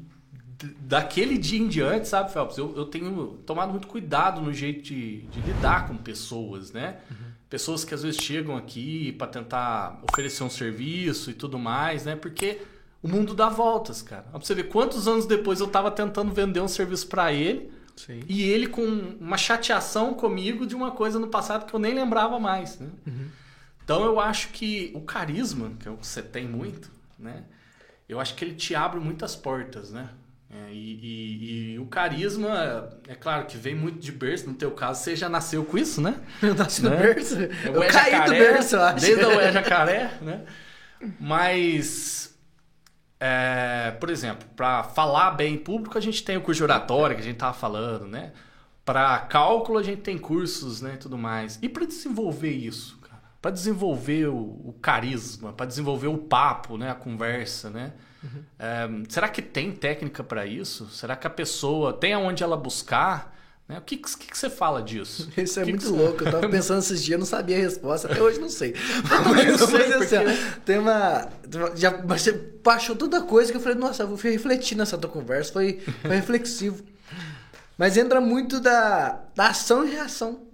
[SPEAKER 1] daquele dia em diante, sabe, Phelps, eu, eu tenho tomado muito cuidado no jeito de, de lidar com pessoas, né? Uhum. Pessoas que às vezes chegam aqui para tentar oferecer um serviço e tudo mais, né? Porque o mundo dá voltas, cara. Pra você ver quantos anos depois eu tava tentando vender um serviço para ele Sim. e ele com uma chateação comigo de uma coisa no passado que eu nem lembrava mais, né? Uhum. Então eu acho que o carisma, que é o que você tem muito, né? eu acho que ele te abre muitas portas, né? É, e, e, e, o carisma, é claro que vem muito de berço, no teu caso, você já nasceu com isso, né?
[SPEAKER 2] Eu nasci no né? berço.
[SPEAKER 1] É eu caí jacaré, do berço, eu acho. Desde o jacaré, né? Mas, é, por exemplo, para falar bem em público, a gente tem o curso de oratória que a gente tava falando, né? Para cálculo, a gente tem cursos, né, e tudo mais. E para desenvolver isso, para desenvolver o, o carisma, para desenvolver o papo, né, a conversa, né? Uhum. É, será que tem técnica para isso? Será que a pessoa tem aonde ela buscar? Né? O que, que, que, você fala disso?
[SPEAKER 2] Isso é
[SPEAKER 1] que
[SPEAKER 2] muito louco. Eu tava pensando esses dias, não sabia a resposta. Até hoje não sei. Mas, não sei assim, porque... tem uma. Já baixou tanta coisa que eu falei, nossa, eu vou refletir nessa tua conversa. Foi, foi reflexivo. Mas entra muito da, da ação e reação.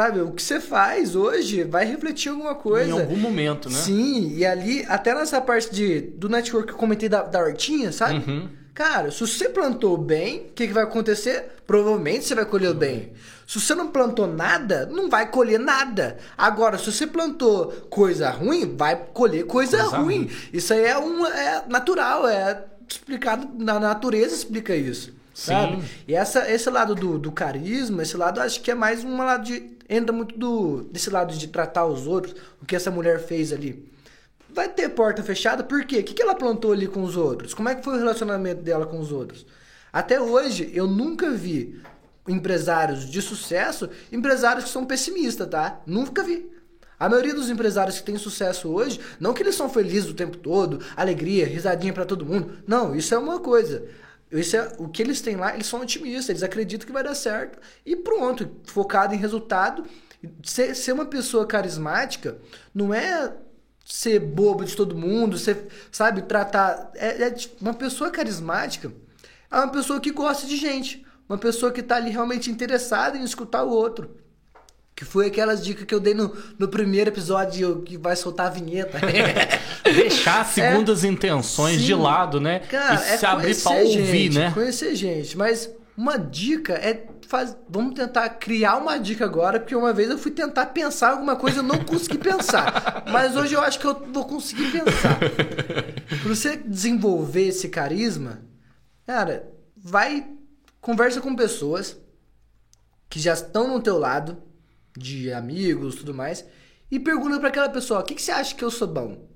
[SPEAKER 2] Sabe, o que você faz hoje vai refletir alguma coisa.
[SPEAKER 1] Em algum momento, né?
[SPEAKER 2] Sim, e ali, até nessa parte de, do network que eu comentei da, da hortinha, sabe? Uhum. Cara, se você plantou bem, o que, que vai acontecer? Provavelmente você vai colher bem. Se você não plantou nada, não vai colher nada. Agora, se você plantou coisa ruim, vai colher coisa, coisa ruim. ruim. Isso aí é, um, é natural, é explicado, na natureza explica isso. Sabe? Sim. E essa, esse lado do, do carisma, esse lado acho que é mais um lado de entra muito do, desse lado de tratar os outros, o que essa mulher fez ali. Vai ter porta fechada, por quê? O que, que ela plantou ali com os outros? Como é que foi o relacionamento dela com os outros? Até hoje, eu nunca vi empresários de sucesso, empresários que são pessimistas, tá? Nunca vi. A maioria dos empresários que têm sucesso hoje, não que eles são felizes o tempo todo, alegria, risadinha para todo mundo. Não, isso é uma coisa. Isso é, o que eles têm lá, eles são otimistas, eles acreditam que vai dar certo e pronto, focado em resultado. Ser, ser uma pessoa carismática não é ser bobo de todo mundo, ser, sabe, tratar. É, é, uma pessoa carismática é uma pessoa que gosta de gente, uma pessoa que está ali realmente interessada em escutar o outro. Que foi aquelas dicas que eu dei no, no primeiro episódio que vai soltar a vinheta.
[SPEAKER 1] Deixar segundas é, intenções sim. de lado, né?
[SPEAKER 2] Cara, e é se abrir pra ouvir, né? Conhecer gente. Mas uma dica é. Faz... Vamos tentar criar uma dica agora, porque uma vez eu fui tentar pensar alguma coisa e eu não consegui pensar. Mas hoje eu acho que eu vou conseguir pensar. Pra você desenvolver esse carisma, cara, vai. Conversa com pessoas que já estão no teu lado de amigos tudo mais, e pergunta pra aquela pessoa: o que, que você acha que eu sou bom?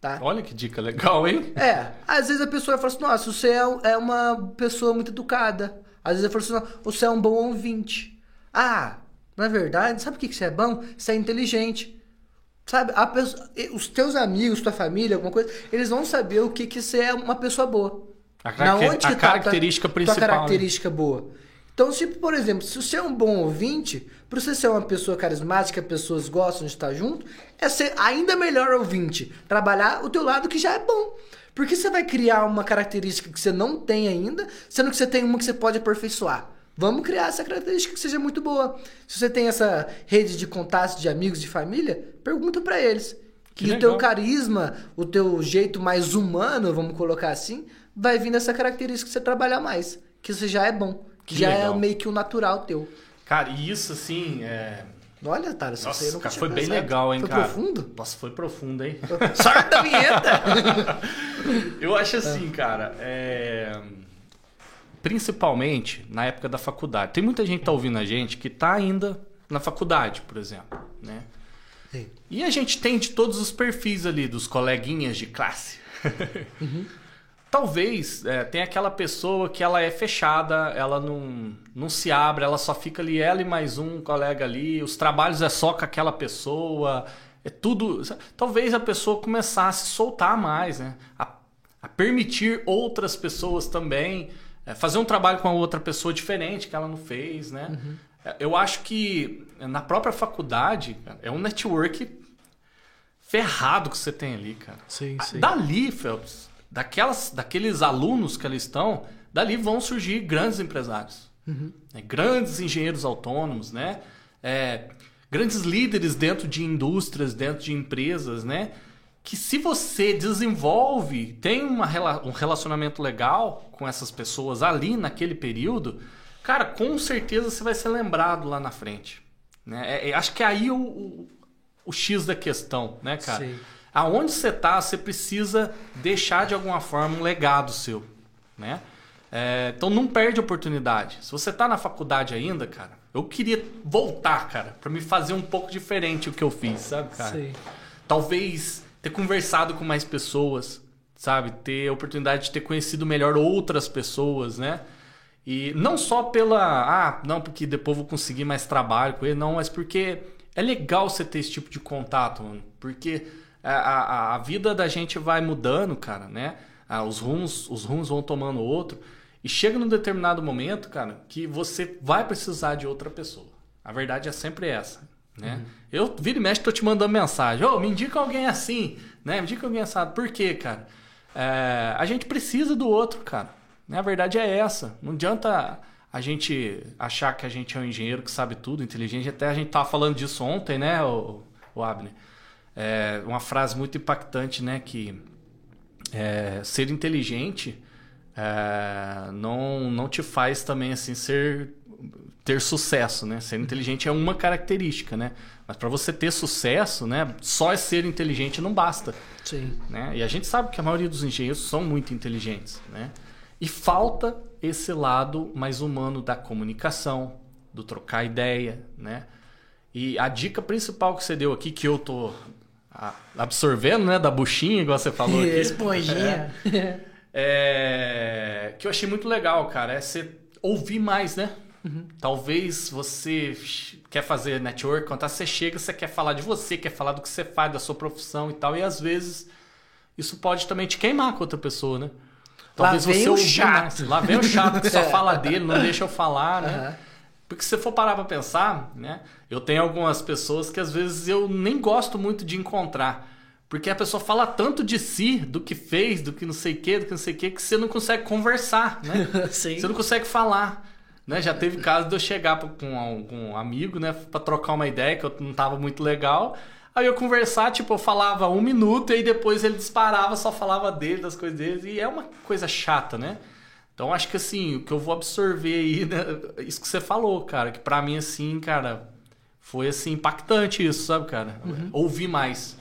[SPEAKER 2] Tá?
[SPEAKER 1] Olha que dica legal, hein?
[SPEAKER 2] É, às vezes a pessoa fala assim: nossa, você é, é uma pessoa muito educada. Às vezes eu falo assim: você é um bom ouvinte. Ah, na verdade, sabe o que, que você é bom? Você é inteligente. Sabe, a pessoa, os teus amigos, tua família, alguma coisa, eles vão saber o que que você é uma pessoa boa.
[SPEAKER 1] A, car a
[SPEAKER 2] que tá
[SPEAKER 1] característica
[SPEAKER 2] tua,
[SPEAKER 1] principal.
[SPEAKER 2] Tua característica né? boa. Então, se, por exemplo, se você é um bom ouvinte, para você ser uma pessoa carismática, pessoas gostam de estar junto, é ser ainda melhor ouvinte. Trabalhar o teu lado que já é bom. Porque você vai criar uma característica que você não tem ainda, sendo que você tem uma que você pode aperfeiçoar. Vamos criar essa característica que seja muito boa. Se você tem essa rede de contatos de amigos, de família, pergunta para eles. Que, que o teu carisma, o teu jeito mais humano, vamos colocar assim, vai vir dessa característica que você trabalhar mais. Que você já é bom. Que, que já é legal. é meio que o natural teu.
[SPEAKER 1] Cara, e isso assim é.
[SPEAKER 2] Olha, Tara,
[SPEAKER 1] Nossa,
[SPEAKER 2] você nunca
[SPEAKER 1] cara, foi bem legal, hein,
[SPEAKER 2] foi
[SPEAKER 1] cara?
[SPEAKER 2] Foi profundo?
[SPEAKER 1] Nossa, foi profundo, hein?
[SPEAKER 2] Sorte da vinheta!
[SPEAKER 1] Eu acho assim, cara, é principalmente na época da faculdade. Tem muita gente que tá ouvindo a gente que tá ainda na faculdade, por exemplo, né? Sim. E a gente tem de todos os perfis ali, dos coleguinhas de classe. Uhum. Talvez é, tenha aquela pessoa que ela é fechada, ela não, não se abre, ela só fica ali, ela e mais um colega ali, os trabalhos é só com aquela pessoa, é tudo. Talvez a pessoa começasse a soltar mais, né? A, a permitir outras pessoas também é, fazer um trabalho com a outra pessoa diferente que ela não fez, né? Uhum. Eu acho que na própria faculdade é um network ferrado que você tem ali, cara.
[SPEAKER 2] Sim, sim.
[SPEAKER 1] Dali, Phelps, daquelas, daqueles alunos que ali estão, dali vão surgir grandes empresários, uhum. né? grandes engenheiros autônomos, né? É, grandes líderes dentro de indústrias, dentro de empresas, né? que se você desenvolve, tem uma, um relacionamento legal com essas pessoas ali naquele período, cara, com certeza você vai ser lembrado lá na frente. Né? É, é, acho que é aí o, o, o, X da questão, né, cara? Sim. Aonde você tá, você precisa deixar de alguma forma um legado seu, né? É, então não perde oportunidade. Se você tá na faculdade ainda, cara, eu queria voltar, cara, para me fazer um pouco diferente o que eu fiz, sabe, cara? Sim. Talvez ter conversado com mais pessoas, sabe? Ter a oportunidade de ter conhecido melhor outras pessoas, né? E não só pela, ah, não, porque depois vou conseguir mais trabalho com ele, não, mas porque é legal você ter esse tipo de contato, mano. Porque a, a, a vida da gente vai mudando, cara, né? Ah, os rumos, os rumos vão tomando outro. E chega num determinado momento, cara, que você vai precisar de outra pessoa. A verdade é sempre essa. Né? Uhum. Eu, vira e mexe, tô te mandando mensagem. Ô, oh, me indica alguém assim, né? Me indica alguém assado. Por quê, cara? É, a gente precisa do outro, cara. Né? A verdade é essa. Não adianta a gente achar que a gente é um engenheiro que sabe tudo, inteligente. Até a gente tava falando disso ontem, né, o, o Abner? É uma frase muito impactante, né? Que é, ser inteligente é, não, não te faz também assim ser ter sucesso, né? Ser inteligente é uma característica, né? Mas para você ter sucesso, né? Só é ser inteligente não basta.
[SPEAKER 2] Sim.
[SPEAKER 1] Né? E a gente sabe que a maioria dos engenheiros são muito inteligentes, né? E falta esse lado mais humano da comunicação, do trocar ideia, né? E a dica principal que você deu aqui, que eu tô absorvendo, né? Da buchinha, igual você falou aqui.
[SPEAKER 2] Esponjinha.
[SPEAKER 1] É, é, que eu achei muito legal, cara, é você ouvir mais, né? Uhum. Talvez você quer fazer network, quando você chega, você quer falar de você, quer falar do que você faz, da sua profissão e tal, e às vezes isso pode também te queimar com outra pessoa, né?
[SPEAKER 2] Talvez Lá vem você o chato. Mais.
[SPEAKER 1] Lá vem o chato que só fala dele, não deixa eu falar, né? Uhum. Porque se você for parar pra pensar, né? Eu tenho algumas pessoas que às vezes eu nem gosto muito de encontrar. Porque a pessoa fala tanto de si, do que fez, do que não sei o que, do que não sei o que, que você não consegue conversar, né?
[SPEAKER 2] Sim.
[SPEAKER 1] Você não consegue falar. Né? Já teve caso de eu chegar com algum amigo, né, para trocar uma ideia que eu não tava muito legal. Aí eu conversar, tipo, eu falava um minuto e aí depois ele disparava, só falava dele, das coisas dele. E é uma coisa chata, né? Então acho que assim, o que eu vou absorver aí, né, isso que você falou, cara, que para mim assim, cara, foi assim impactante isso, sabe, cara? Uhum. Ouvir mais.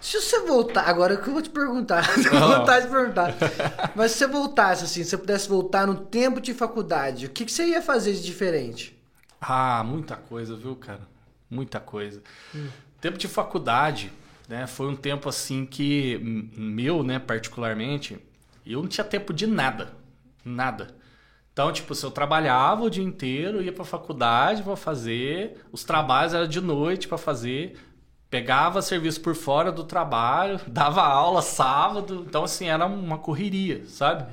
[SPEAKER 2] Se você voltar, agora é que eu vou te perguntar, vou vontade de perguntar. Mas se você voltasse assim, se você pudesse voltar no tempo de faculdade, o que, que você ia fazer de diferente?
[SPEAKER 1] Ah, muita coisa, viu, cara? Muita coisa. Hum. Tempo de faculdade, né? Foi um tempo assim que meu, né, particularmente, eu não tinha tempo de nada, nada. Então, tipo, se eu trabalhava o dia inteiro, ia para faculdade para fazer, os trabalhos era de noite para fazer, pegava serviço por fora do trabalho, dava aula sábado, então assim, era uma correria, sabe?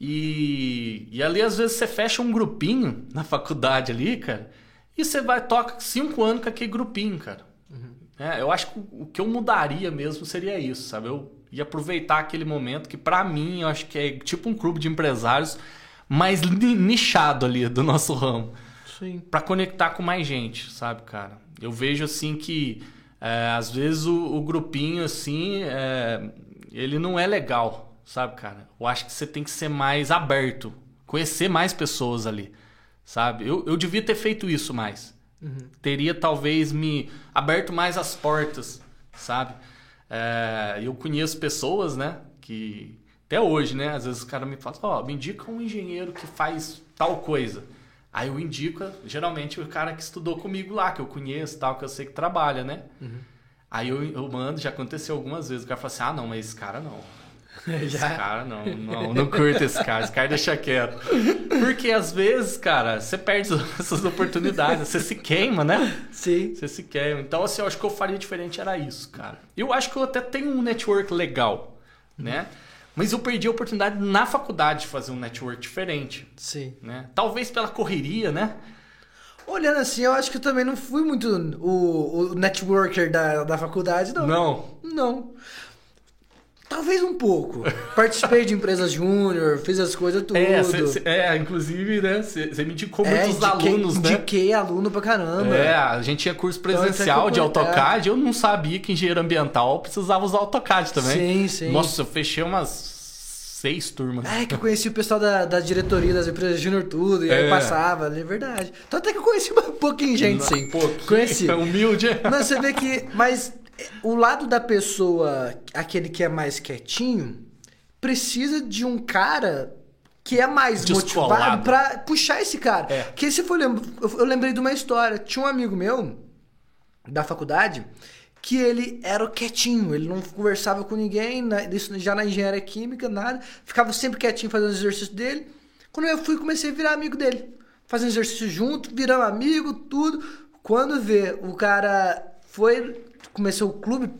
[SPEAKER 1] E, e ali às vezes você fecha um grupinho na faculdade ali, cara, e você vai toca cinco anos com aquele grupinho, cara. Uhum. É, eu acho que o que eu mudaria mesmo seria isso, sabe? Eu ia aproveitar aquele momento que para mim eu acho que é tipo um clube de empresários mais nichado ali do nosso ramo. Sim. Para conectar com mais gente, sabe, cara? Eu vejo assim que é, às vezes o, o grupinho assim, é, ele não é legal, sabe, cara? Eu acho que você tem que ser mais aberto, conhecer mais pessoas ali, sabe? Eu, eu devia ter feito isso mais. Uhum. Teria talvez me aberto mais as portas, sabe? É, eu conheço pessoas, né, que até hoje, né, às vezes o cara me fala, ó, oh, me indica um engenheiro que faz tal coisa. Aí eu indico, geralmente, o cara que estudou comigo lá, que eu conheço tal, que eu sei que trabalha, né? Uhum. Aí eu, eu mando, já aconteceu algumas vezes, o cara fala assim, ah, não, mas esse cara não. Esse já? cara não, não, não curto esse cara, esse cara deixa quieto. Porque às vezes, cara, você perde essas oportunidades, você se queima, né?
[SPEAKER 2] Sim.
[SPEAKER 1] Você se queima. Então, assim, eu acho que eu faria diferente era isso, cara. Eu acho que eu até tenho um network legal, né? Mas eu perdi a oportunidade na faculdade de fazer um network diferente.
[SPEAKER 2] Sim.
[SPEAKER 1] Né? Talvez pela correria, né?
[SPEAKER 2] Olhando assim, eu acho que eu também não fui muito o, o networker da, da faculdade, não.
[SPEAKER 1] Não?
[SPEAKER 2] Não. Talvez um pouco. Participei de empresas júnior, fiz as coisas tudo.
[SPEAKER 1] É, cê, cê, é inclusive, né? Você me indicou é, muitos indiquei, alunos,
[SPEAKER 2] né? Indiquei aluno pra caramba.
[SPEAKER 1] É, a gente tinha curso então, presencial então, de AutoCAD. Eu não sabia que engenheiro ambiental precisava usar AutoCAD também.
[SPEAKER 2] Sim, sim.
[SPEAKER 1] Nossa, eu fechei umas seis turmas.
[SPEAKER 2] É, que eu conheci o pessoal da, da diretoria das empresas júnior tudo, e é. aí passava, é verdade. Então até que eu conheci um pouquinho gente, sim.
[SPEAKER 1] Um pouquinho, conheci. Humilde.
[SPEAKER 2] Mas você vê que... Mas o lado da pessoa, aquele que é mais quietinho, precisa de um cara que é mais Descolado. motivado para puxar esse cara. É. Que se for eu lembrei de uma história. Tinha um amigo meu da faculdade que ele era quietinho, ele não conversava com ninguém, isso já na engenharia química, nada, ficava sempre quietinho fazendo os exercícios dele. Quando eu fui, comecei a virar amigo dele, fazendo exercício junto, virando amigo, tudo. Quando vê, o cara foi comecei o clube,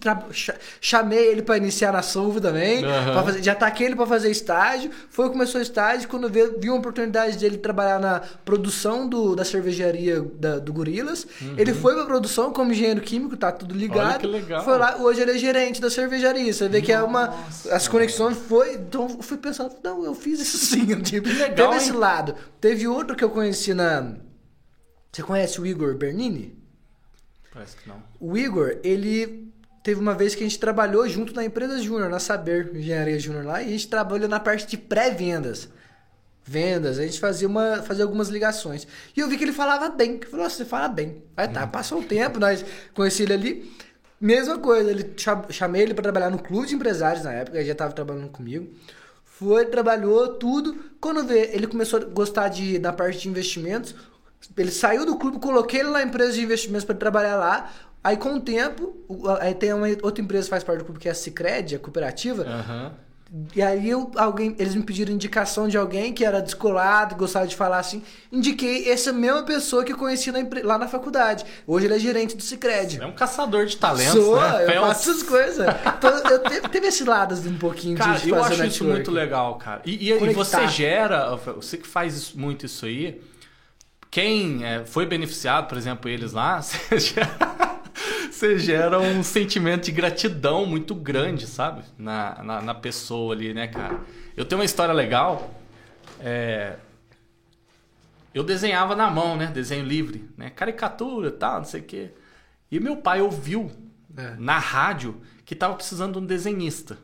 [SPEAKER 2] chamei ele para iniciar na Solvo também, uhum. fazer, já taquei ele para fazer estágio, foi começou o estágio, quando viu, viu uma oportunidade dele trabalhar na produção do, da cervejaria da, do Gorilas, uhum. ele foi pra produção como engenheiro químico, tá tudo ligado, Olha
[SPEAKER 1] que legal.
[SPEAKER 2] foi lá, hoje ele é gerente da cervejaria, você vê Nossa. que é uma, as conexões foi, então eu fui pensando, não, eu fiz isso sim, tipo, que legal, teve hein? esse lado, teve outro que eu conheci na, você conhece o Igor Bernini?
[SPEAKER 1] Parece que não.
[SPEAKER 2] O Igor, ele teve uma vez que a gente trabalhou junto na empresa Júnior, na Saber Engenharia Júnior lá, e a gente trabalhou na parte de pré-vendas. Vendas, a gente fazia, uma, fazia algumas ligações. E eu vi que ele falava bem, que falou, você fala bem. Aí tá, uhum. passou um tempo, nós conheci ele ali. Mesma coisa, ele chamei ele para trabalhar no clube de empresários na época, ele já estava trabalhando comigo. Foi, trabalhou tudo. Quando vê, ele começou a gostar de, da parte de investimentos. Ele saiu do clube, coloquei ele na empresa de investimentos para trabalhar lá. Aí com o tempo, aí tem uma outra empresa que faz parte do clube que é a Cicred, a cooperativa.
[SPEAKER 1] Uhum.
[SPEAKER 2] E aí eu, alguém, eles me pediram indicação de alguém que era descolado, gostava de falar assim. Indiquei essa mesma pessoa que eu conheci na, lá na faculdade. Hoje ele é gerente do Cicred.
[SPEAKER 1] É um caçador de talentos,
[SPEAKER 2] Sou,
[SPEAKER 1] né?
[SPEAKER 2] eu faço essas coisas. Então, eu teve, teve esse lado um pouquinho
[SPEAKER 1] cara,
[SPEAKER 2] de, de
[SPEAKER 1] eu
[SPEAKER 2] fazer
[SPEAKER 1] acho isso muito legal, cara. E, e, e você gera, você que faz muito isso aí, quem é, foi beneficiado, por exemplo, eles lá, você gera, você gera, um sentimento de gratidão muito grande, sabe? Na, na, na, pessoa ali, né, cara? Eu tenho uma história legal. É, eu desenhava na mão, né? Desenho livre, né? Caricatura e tal, não sei o quê. E meu pai ouviu é. na rádio que tava precisando de um desenhista.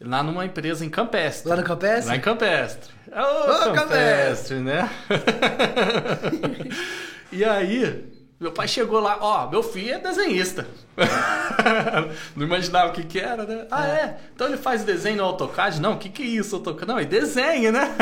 [SPEAKER 1] Lá numa empresa em Campestre.
[SPEAKER 2] Lá no Campestre?
[SPEAKER 1] Lá em Campestre. Ô, oh, Campestre, né? e aí, meu pai chegou lá, ó, oh, meu filho é desenhista. não imaginava o que que era, né? Ah, é. é? Então ele faz desenho no AutoCAD? Não, o que que é isso, AutoCAD? Não, ele desenha, né?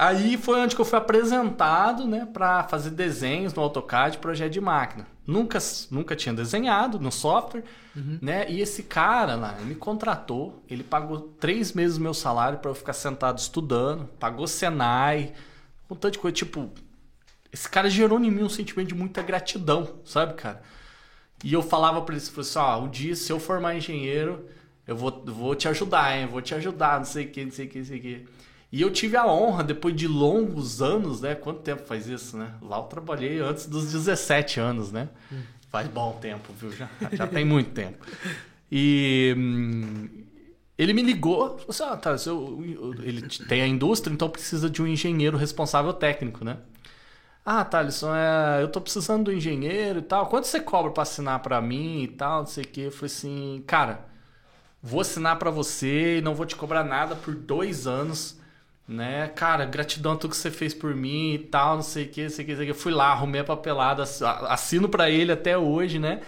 [SPEAKER 1] Aí foi onde que eu fui apresentado, né, para fazer desenhos no AutoCAD, projeto de máquina. Nunca, nunca tinha desenhado no software, uhum. né? E esse cara lá, ele me contratou, ele pagou três meses do meu salário para eu ficar sentado estudando, pagou Senai, um tanto de coisa. Tipo, esse cara gerou em mim um sentimento de muita gratidão, sabe, cara? E eu falava para ele, falei assim, ó, um dia se eu formar engenheiro, eu vou, vou te ajudar, hein? Vou te ajudar, não sei o que, não sei o que, não sei o que. E eu tive a honra, depois de longos anos, né? Quanto tempo faz isso, né? Lá eu trabalhei antes dos 17 anos, né? Faz bom tempo, viu? Já, já tem muito tempo. E hum, ele me ligou, falou assim, ah, tá, eu, ele tem a indústria, então precisa de um engenheiro responsável técnico, né? Ah, Thalisson, é, eu tô precisando do engenheiro e tal. Quanto você cobra para assinar para mim e tal, não sei o quê? Eu falei assim, cara, vou assinar para você e não vou te cobrar nada por dois anos né? Cara, gratidão a tudo que você fez por mim e tal, não sei o que, não sei o que, não sei o que. Eu fui lá, arrumei a papelada, assino para ele até hoje, né?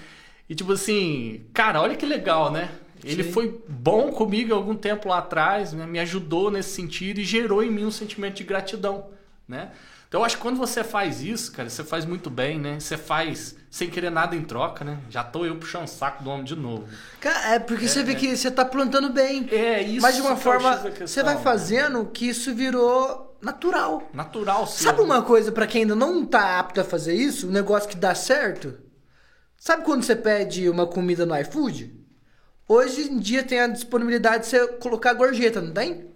[SPEAKER 1] E tipo assim, cara, olha que legal, né? Ele Sim. foi bom comigo algum tempo lá atrás, né? me ajudou nesse sentido e gerou em mim um sentimento de gratidão, né? Então eu acho que quando você faz isso, cara, você faz muito bem, né? Você faz sem querer nada em troca, né? Já tô eu puxando o saco do homem de novo.
[SPEAKER 2] Cara, é porque é, você vê que você tá plantando bem.
[SPEAKER 1] É, isso.
[SPEAKER 2] Mas de uma forma, você vai fazendo que isso virou natural.
[SPEAKER 1] Natural, sim.
[SPEAKER 2] Sabe uma coisa para quem ainda não tá apto a fazer isso? Um negócio que dá certo? Sabe quando você pede uma comida no iFood? Hoje em dia tem a disponibilidade de você colocar gorjeta, não tem?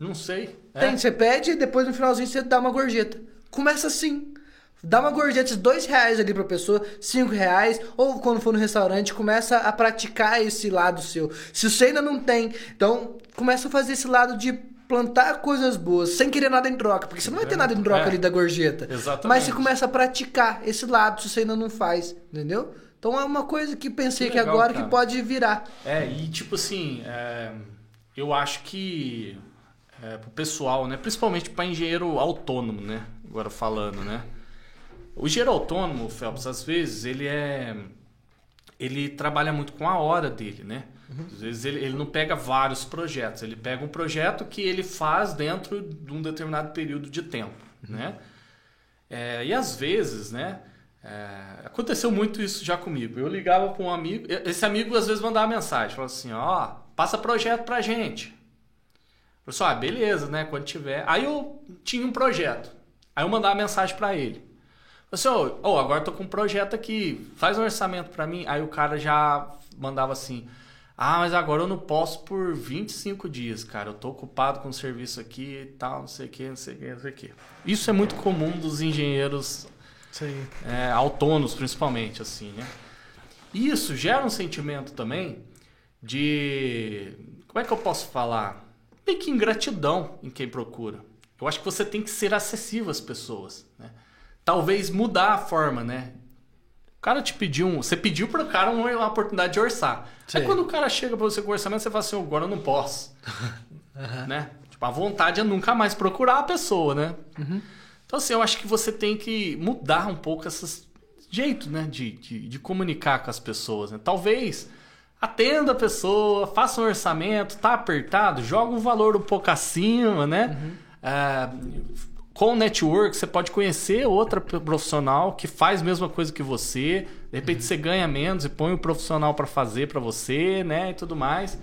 [SPEAKER 1] Não sei.
[SPEAKER 2] Tem, é. você pede e depois no finalzinho você dá uma gorjeta. Começa assim. Dá uma gorjeta de dois reais ali pra pessoa, cinco reais, ou quando for no restaurante, começa a praticar esse lado seu. Se você ainda não tem, então começa a fazer esse lado de plantar coisas boas, sem querer nada em troca, porque você não vai ter nada em troca é. ali da gorjeta.
[SPEAKER 1] Exatamente.
[SPEAKER 2] Mas você começa a praticar esse lado, se você ainda não faz, entendeu? Então é uma coisa que pensei que, legal, que agora cara. que pode virar.
[SPEAKER 1] É, e tipo assim, é, eu acho que é, pro pessoal, né? Principalmente para engenheiro autônomo, né? Agora falando, né? O engenheiro autônomo, Phelps, às vezes ele é ele trabalha muito com a hora dele, né? Uhum. Às vezes ele, ele não pega vários projetos, ele pega um projeto que ele faz dentro de um determinado período de tempo, uhum. né? É, e às vezes, né? É, aconteceu muito isso já comigo. Eu ligava para um amigo, esse amigo às vezes mandava mensagem, falava assim, ó, passa projeto pra gente. Eu falei assim, ah, beleza, né? Quando tiver. Aí eu tinha um projeto. Aí eu mandava mensagem para ele. Assim, oh, oh, agora tô com um projeto aqui, faz um orçamento para mim. Aí o cara já mandava assim, ah, mas agora eu não posso por 25 dias, cara. Eu tô ocupado com o serviço aqui e tal, não sei o que, não sei o que, não sei o que. Isso é muito comum dos engenheiros é, autônomos, principalmente, assim, né? Isso gera um sentimento também de. Como é que eu posso falar? meio que ingratidão em quem procura. Eu acho que você tem que ser acessível às pessoas, né? Talvez mudar a forma, né? O cara te pediu um. Você pediu para o cara uma, oportunidade de orçar. Sim. Aí quando o cara chega para você com orçamento, você fala assim: agora eu não posso. uhum. Né? Tipo, a vontade é nunca mais procurar a pessoa, né? Uhum. Então, assim, eu acho que você tem que mudar um pouco esse jeito, né? De, de, de comunicar com as pessoas. Né? Talvez atenda a pessoa, faça um orçamento, tá apertado, joga um valor um pouco acima, né? Uhum. É, com o network, você pode conhecer outra profissional que faz a mesma coisa que você. De repente uhum. você ganha menos e põe o um profissional para fazer para você, né? E tudo mais.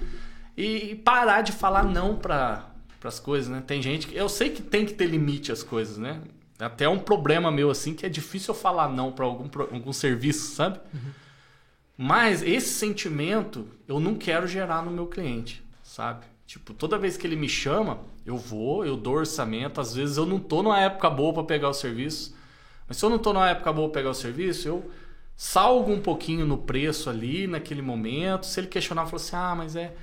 [SPEAKER 1] E, e parar de falar não para as coisas, né? Tem gente que. Eu sei que tem que ter limite as coisas, né? Até um problema meu assim que é difícil eu falar não para algum, algum serviço, sabe? Uhum. Mas esse sentimento eu não quero gerar no meu cliente, sabe? Tipo, toda vez que ele me chama, eu vou, eu dou orçamento. Às vezes eu não tô numa época boa para pegar o serviço. Mas se eu não tô numa época boa para pegar o serviço, eu salgo um pouquinho no preço ali, naquele momento. Se ele questionar, eu falo assim: ah, mas é,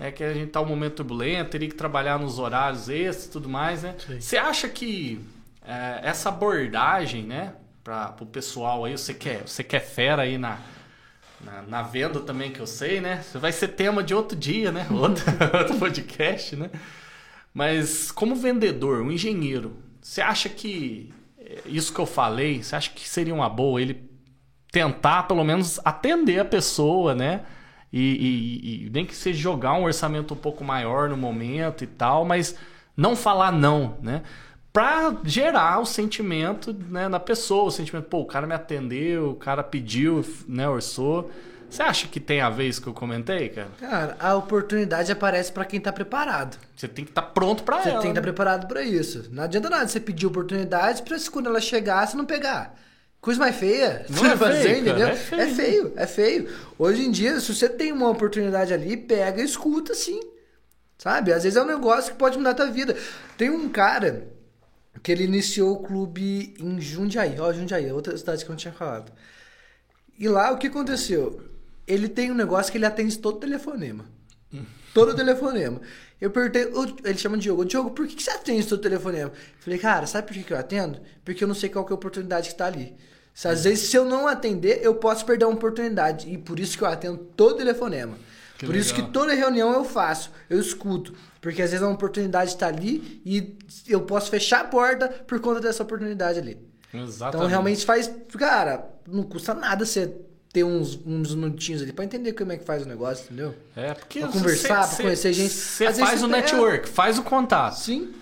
[SPEAKER 1] é que a gente tá um momento turbulento, teria que trabalhar nos horários esses e tudo mais, né? Sim. Você acha que é, essa abordagem, né, para o pessoal aí, você quer, você quer fera aí na na, na, venda também que eu sei, né? Vai ser tema de outro dia, né? Outro, outro podcast, né? Mas como vendedor, um engenheiro, você acha que eh, isso que eu falei, você acha que seria uma boa ele tentar pelo menos atender a pessoa, né? E, e, e, nem que seja jogar um orçamento um pouco maior no momento e tal, mas não falar não, né? Pra gerar o sentimento né, na pessoa, o sentimento, pô, o cara me atendeu, o cara pediu, né, orçou. Você acha que tem a isso que eu comentei, cara?
[SPEAKER 2] Cara, a oportunidade aparece pra quem tá preparado.
[SPEAKER 1] Você tem que estar pronto pra
[SPEAKER 2] Você
[SPEAKER 1] ela.
[SPEAKER 2] tem que estar
[SPEAKER 1] né?
[SPEAKER 2] preparado pra isso. Não adianta nada você pedir oportunidade pra se quando ela chegar, você não pegar. Coisa mais feia.
[SPEAKER 1] Não
[SPEAKER 2] você
[SPEAKER 1] é
[SPEAKER 2] vai
[SPEAKER 1] feio,
[SPEAKER 2] entendeu?
[SPEAKER 1] cara, é feio.
[SPEAKER 2] É feio, é feio. Hoje em dia, se você tem uma oportunidade ali, pega e escuta sim. Sabe? Às vezes é um negócio que pode mudar a tua vida. Tem um cara que ele iniciou o clube em Jundiaí. Ó, Jundiaí, outra cidade que eu não tinha falado. E lá, o que aconteceu? Ele tem um negócio que ele atende todo telefonema. Todo telefonema. Eu perguntei, ele chama de Diogo, Diogo, por que você atende todo telefonema? Falei, cara, sabe por que eu atendo? Porque eu não sei qual que é a oportunidade que tá ali. Se, às vezes, se eu não atender, eu posso perder uma oportunidade. E por isso que eu atendo todo telefonema.
[SPEAKER 1] Que
[SPEAKER 2] por isso que
[SPEAKER 1] legal.
[SPEAKER 2] toda reunião eu faço, eu escuto. Porque às vezes é uma oportunidade está ali e eu posso fechar a porta por conta dessa oportunidade ali.
[SPEAKER 1] Exatamente.
[SPEAKER 2] Então realmente faz. Cara, não custa nada você ter uns, uns minutinhos ali pra entender como é que faz o negócio, entendeu?
[SPEAKER 1] É, porque
[SPEAKER 2] Pra conversar,
[SPEAKER 1] você-
[SPEAKER 2] pra conhecer gente.
[SPEAKER 1] Você faz o network, faz o contato.
[SPEAKER 2] Sim.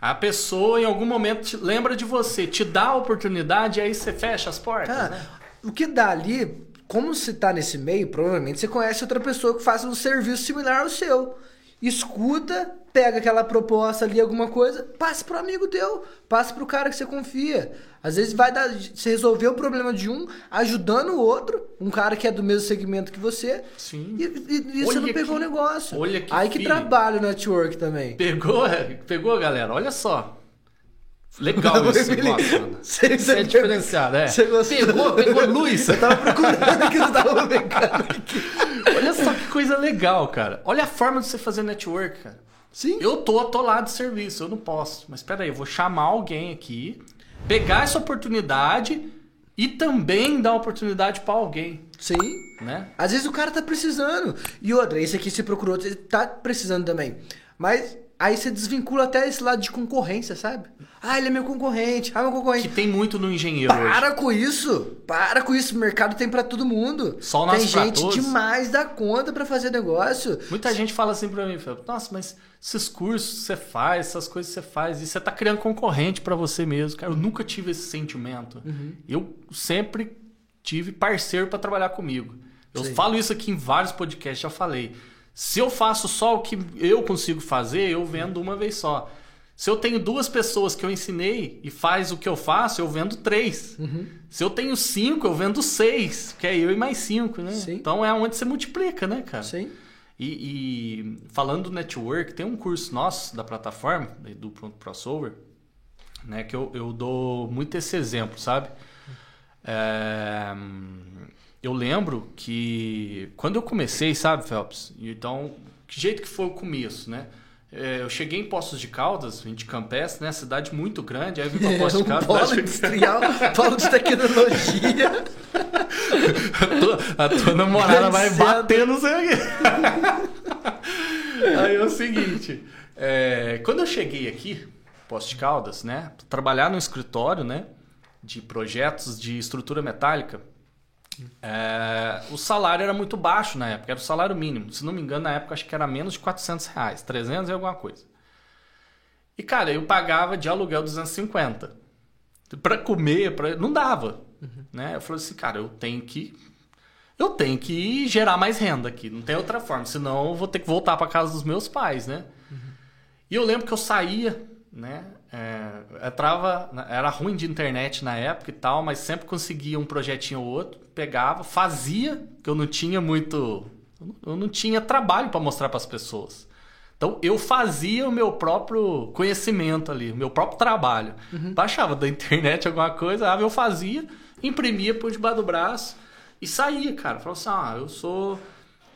[SPEAKER 1] A pessoa em algum momento te- lembra de você, te dá a oportunidade, aí você fecha as portas.
[SPEAKER 2] Cara,
[SPEAKER 1] né?
[SPEAKER 2] o que dá ali, como você tá nesse meio, provavelmente você conhece outra pessoa que faça um serviço similar ao seu. Escuta, pega aquela proposta ali, alguma coisa, passa pro amigo teu, passa pro cara que você confia. Às vezes vai dar, você resolver o problema de um, ajudando o outro, um cara que é do mesmo segmento que você.
[SPEAKER 1] Sim.
[SPEAKER 2] E, e- e você não pegou o negócio.
[SPEAKER 1] olha que
[SPEAKER 2] Aí que
[SPEAKER 1] filho.
[SPEAKER 2] trabalha o network também.
[SPEAKER 1] Pegou, pegou, galera? Olha só. Legal isso, você gosta, mano.
[SPEAKER 2] Você-
[SPEAKER 1] Isso é
[SPEAKER 2] você-
[SPEAKER 1] diferenciado, é.
[SPEAKER 2] Você gostou?
[SPEAKER 1] Pegou, pegou luz.
[SPEAKER 2] Eu tava procurando que eu tava pegando aqui.
[SPEAKER 1] Olha só que coisa legal, cara. Olha a forma de você fazer network, cara.
[SPEAKER 2] Sim.
[SPEAKER 1] Eu tô atolado de serviço, eu não posso. Mas peraí, eu vou chamar alguém aqui, pegar essa oportunidade e também dar oportunidade pra alguém,
[SPEAKER 2] Sim.
[SPEAKER 1] né?
[SPEAKER 2] Às vezes o cara tá precisando. E outra, esse aqui se procurou, ele tá precisando também. Mas aí você desvincula até esse lado de concorrência, sabe? Ah, ele é meu concorrente, ah, meu
[SPEAKER 1] Que
[SPEAKER 2] concorrente.
[SPEAKER 1] tem muito no engenheiro hoje.
[SPEAKER 2] Para com isso! Para com isso, o mercado tem pra todo mundo.
[SPEAKER 1] Só o
[SPEAKER 2] tem gente
[SPEAKER 1] todos.
[SPEAKER 2] demais da conta pra fazer negócio.
[SPEAKER 1] Muita gente fala assim pra mim, nossa, mas esses cursos que você faz, essas coisas que você faz, e você tá criando concorrente pra você mesmo. Cara, eu nunca tive esse sentimento.
[SPEAKER 2] Uhum.
[SPEAKER 1] Eu sempre tive parceiro pra trabalhar comigo. Eu
[SPEAKER 2] Sim.
[SPEAKER 1] falo isso aqui em vários podcasts, já falei. Se eu faço só o que eu consigo fazer, eu vendo uma vez só. Se eu tenho duas pessoas que eu ensinei e faz o que eu faço, eu vendo três.
[SPEAKER 2] Uhum.
[SPEAKER 1] Se eu tenho cinco, eu vendo seis, que é eu e mais cinco, né?
[SPEAKER 2] Sim.
[SPEAKER 1] Então é onde você multiplica, né, cara?
[SPEAKER 2] Sim.
[SPEAKER 1] E, e falando do network, tem um curso nosso da plataforma, do Pronto Crossover, né, que eu, eu dou muito esse exemplo, sabe? É, eu lembro que quando eu comecei, sabe, Phelps? Então, que jeito que foi o começo, né? É, eu cheguei em Poços de Caldas, vim de Campestre, né? Cidade muito grande, aí eu vim pra
[SPEAKER 2] É,
[SPEAKER 1] Poços
[SPEAKER 2] um
[SPEAKER 1] de Caldas.
[SPEAKER 2] polo
[SPEAKER 1] cidade-
[SPEAKER 2] industrial, polo de tecnologia.
[SPEAKER 1] a, tua, a tua namorada vai bater no seu. Aí é o seguinte, é, quando eu cheguei aqui, Poços de Caldas, né, pra trabalhar no escritório, né, de projetos de estrutura metálica, é, o salário era muito baixo na época, era o salário mínimo. Se não me engano, na época acho que era menos de 400 reais, 300 e alguma coisa. E, cara, eu pagava de aluguel 250. Pra comer, pra... não dava. Né? Eu falei assim, cara, eu tenho que. Eu tenho que gerar mais renda aqui, não tem outra forma, senão eu vou ter que voltar para casa dos meus pais, né? E eu lembro que eu saía, né? É, entrava, era ruim de internet na época e tal, mas sempre conseguia um projetinho ou outro, pegava, fazia, que eu não tinha muito, eu não tinha trabalho para mostrar para as pessoas. Então eu fazia o meu próprio conhecimento ali, o meu próprio trabalho. Baixava da internet alguma coisa, ah, eu fazia, imprimia por debaixo do braço e saía, cara. Falava assim: ah, eu sou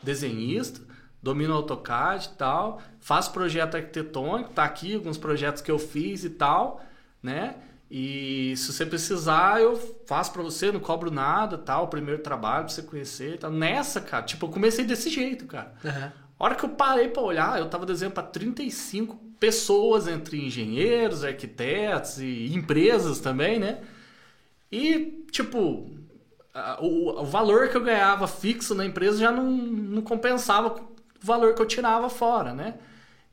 [SPEAKER 1] desenhista, domino AutoCAD e tal, faço projeto arquitetônico, tá aqui alguns projetos que eu fiz e tal, né? E se você precisar, eu faço para você, não cobro nada, tal, primeiro trabalho pra você conhecer, tal. Nessa, cara, tipo, eu comecei desse jeito, cara.
[SPEAKER 2] Aham.
[SPEAKER 1] A hora que eu parei para olhar, eu tava desenhando para 35 pessoas, entre engenheiros, arquitetos e empresas também, né? E, tipo, o, valor que eu ganhava fixo na empresa já não, não compensava valor que eu tirava fora, né?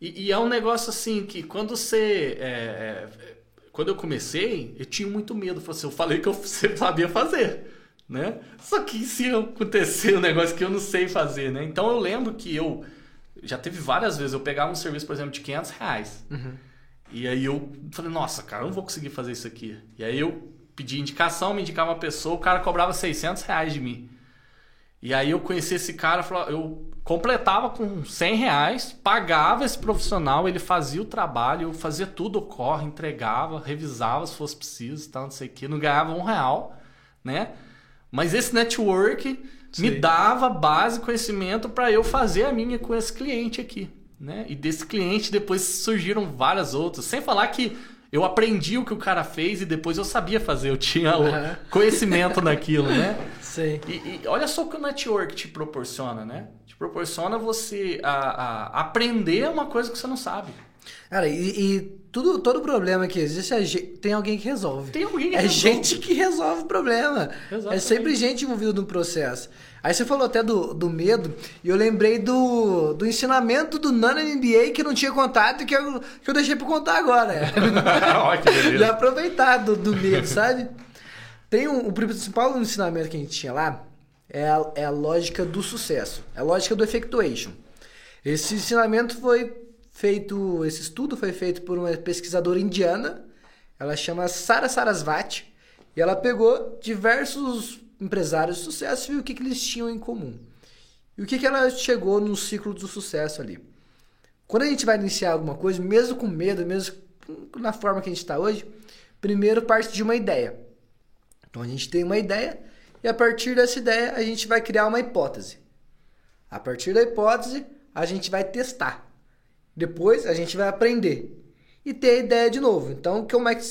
[SPEAKER 1] E, e é um negócio assim que quando você. é, é, quando eu comecei, eu tinha muito medo. Assim, eu falei que eu sabia fazer, né? Só que se acontecer um negócio que eu não sei fazer, né? Então eu lembro que eu já teve várias vezes eu pegava um serviço, por exemplo, de 500 reais.
[SPEAKER 2] Uhum.
[SPEAKER 1] E aí eu falei, nossa, cara, eu não vou conseguir fazer isso aqui. E aí eu pedi indicação, me indicava uma pessoa, o cara cobrava 600 reais de mim. E aí eu conheci esse cara, eu completava com 100 reais, pagava esse profissional, ele fazia o trabalho, fazia tudo, corre, entregava, revisava se fosse preciso, tal, não sei o que, não ganhava um real, né? Mas esse network Sim. me dava base, conhecimento para eu fazer a minha com esse cliente aqui, né? E desse cliente depois surgiram várias outras, sem falar que eu aprendi o que o cara fez e depois eu sabia fazer, eu tinha o conhecimento naquilo, né?
[SPEAKER 2] Sim.
[SPEAKER 1] E, e, olha só o que o network te proporciona, né? Te proporciona você a, a aprender uma coisa que você não sabe.
[SPEAKER 2] Cara, e, e tudo, todo problema que existe é, tem alguém que resolve.
[SPEAKER 1] Tem alguém que
[SPEAKER 2] É
[SPEAKER 1] resolve.
[SPEAKER 2] gente que resolve o problema.
[SPEAKER 1] Exatamente.
[SPEAKER 2] É sempre gente envolvida no processo. Aí você falou até do, do medo, e eu lembrei do, do ensinamento do Nano MBA que não tinha contado e que eu, que eu deixei pra contar agora.
[SPEAKER 1] Olha que beleza.
[SPEAKER 2] E aproveitar do, do medo, sabe? Tem um, o principal ensinamento que a gente tinha lá é a, é a lógica do sucesso, é a lógica do effectuation. Esse ensinamento foi feito, esse estudo foi feito por uma pesquisadora indiana, ela chama Sara Sarasvati, e ela pegou diversos empresários de sucesso e viu o que, que eles tinham em comum. E o que, que ela chegou no ciclo do sucesso ali. Quando a gente vai iniciar alguma coisa, mesmo com medo, mesmo na forma que a gente está hoje, primeiro parte de uma ideia. Então a gente tem uma ideia e a partir dessa ideia a gente vai criar uma hipótese. A partir da hipótese a gente vai testar. Depois a gente vai aprender e ter a ideia de novo. Então, como é que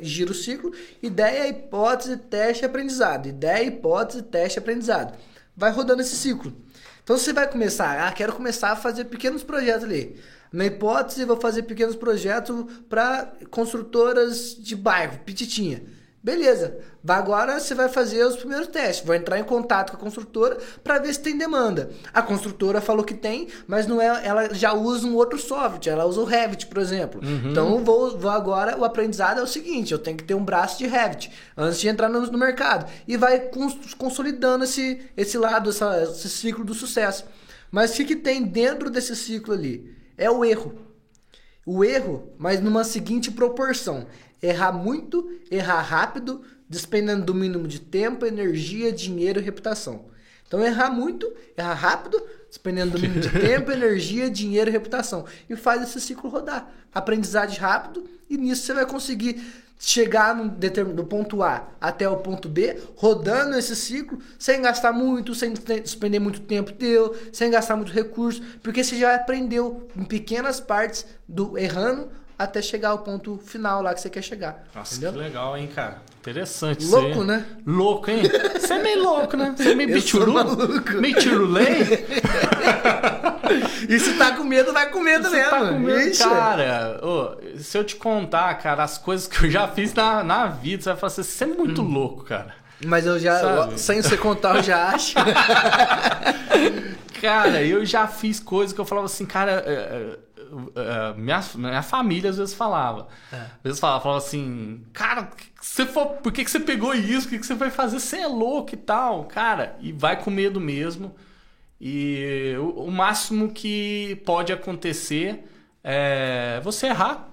[SPEAKER 2] gira o ciclo? Ideia, hipótese, teste, aprendizado. Ideia, hipótese, teste, aprendizado. Vai rodando esse ciclo. Então, você vai começar, ah, quero começar a fazer pequenos projetos ali. Na hipótese, vou fazer pequenos projetos para construtoras de bairro, pititinha. Beleza. Agora você vai fazer os primeiros testes. Vai entrar em contato com a construtora para ver se tem demanda. A construtora falou que tem, mas não é. Ela já usa um outro software. Ela usa o Revit, por exemplo.
[SPEAKER 1] Uhum.
[SPEAKER 2] Então vou, vou agora. O aprendizado é o seguinte: eu tenho que ter um braço de Revit antes de entrar no, no mercado. E vai cons consolidando esse, esse lado, essa, esse ciclo do sucesso. Mas o que, que tem dentro desse ciclo ali? É o erro. O erro, mas numa seguinte proporção errar muito, errar rápido, despendendo do mínimo de tempo, energia, dinheiro e reputação. Então, errar muito, errar rápido, despendendo do mínimo de tempo, energia, dinheiro e reputação. E faz esse ciclo rodar. Aprendizagem rápido, e nisso você vai conseguir chegar no, do ponto A até o ponto B, rodando esse ciclo, sem gastar muito, sem despender muito tempo teu, sem gastar muito recurso, porque você já aprendeu em pequenas partes do errando até chegar ao ponto final lá que você quer chegar.
[SPEAKER 1] Nossa, entendeu? que legal, hein, cara? Interessante
[SPEAKER 2] Louco, né?
[SPEAKER 1] Louco, hein? Você é meio louco, né? Você é meio bichuru? Meio tirulei?
[SPEAKER 2] e se tá com medo, vai com medo mesmo.
[SPEAKER 1] Tá com medo, Ixi. cara. Oh, se eu te contar, cara, as coisas que eu já fiz na, na vida, você vai falar assim, você é muito hum. louco, cara.
[SPEAKER 2] Mas eu já, Sabe? sem você contar, eu já acho.
[SPEAKER 1] cara, eu já fiz coisas que eu falava assim, cara, é, é, Uh, minha, minha família às vezes falava. É. Às vezes falava, falava assim, cara, você for, por que, que você pegou isso? O que, que você vai fazer? Você é louco e tal. Cara, e vai com medo mesmo. E o, o máximo que pode acontecer é você errar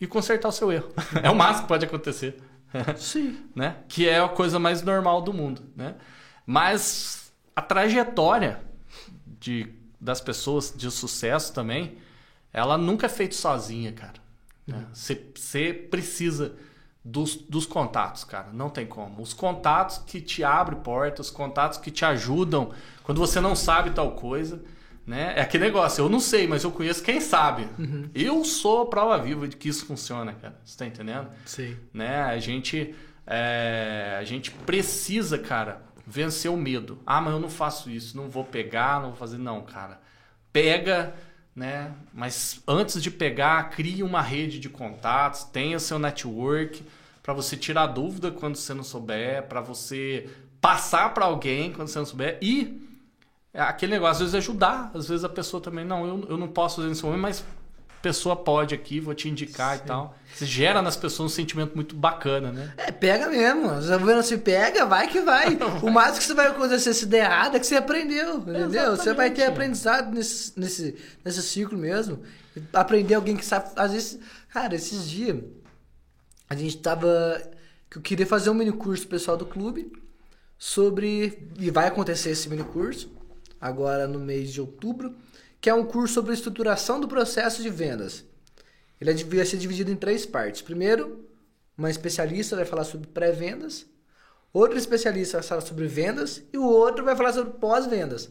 [SPEAKER 1] e consertar o seu erro. é o máximo que pode acontecer.
[SPEAKER 2] Sim.
[SPEAKER 1] né? Que é a coisa mais normal do mundo. Né? Mas a trajetória de, das pessoas de sucesso também ela nunca é feita sozinha, cara. Você uhum. precisa dos, dos contatos, cara. Não tem como. Os contatos que te abrem portas, os contatos que te ajudam quando você não sabe tal coisa. Né? É aquele negócio, eu não sei, mas eu conheço quem sabe.
[SPEAKER 2] Uhum.
[SPEAKER 1] Eu sou a prova viva de que isso funciona, cara. Você tá entendendo?
[SPEAKER 2] Sim.
[SPEAKER 1] Né? A gente, é, a gente precisa, cara, vencer o medo. Ah, mas eu não faço isso, não vou pegar, não vou fazer. Não, cara. Pega né? Mas antes de pegar, crie uma rede de contatos, tenha seu network para você tirar dúvida quando você não souber, para você passar para alguém quando você não souber e é aquele negócio, às vezes ajudar, às vezes a pessoa também, não, eu, eu não posso fazer momento, mas pessoa pode aqui, vou te indicar Sim. e tal. Você gera nas pessoas um sentimento muito bacana, né?
[SPEAKER 2] É, pega mesmo. Você vendo se pega, vai que vai. o mais que você vai acontecer se der errado é que você aprendeu, entendeu? Exatamente. Você vai ter aprendizado nesse, nesse, nesse ciclo mesmo. Aprender alguém que sabe. Às vezes, cara, esses dias a gente tava. que eu queria fazer um mini curso pessoal do clube sobre. E vai acontecer esse mini curso agora no mês de outubro, que é um curso sobre estruturação do processo de vendas. Ele é vai ser dividido em três partes. Primeiro, uma especialista vai falar sobre pré-vendas, outro especialista vai falar sobre vendas e o outro vai falar sobre pós-vendas.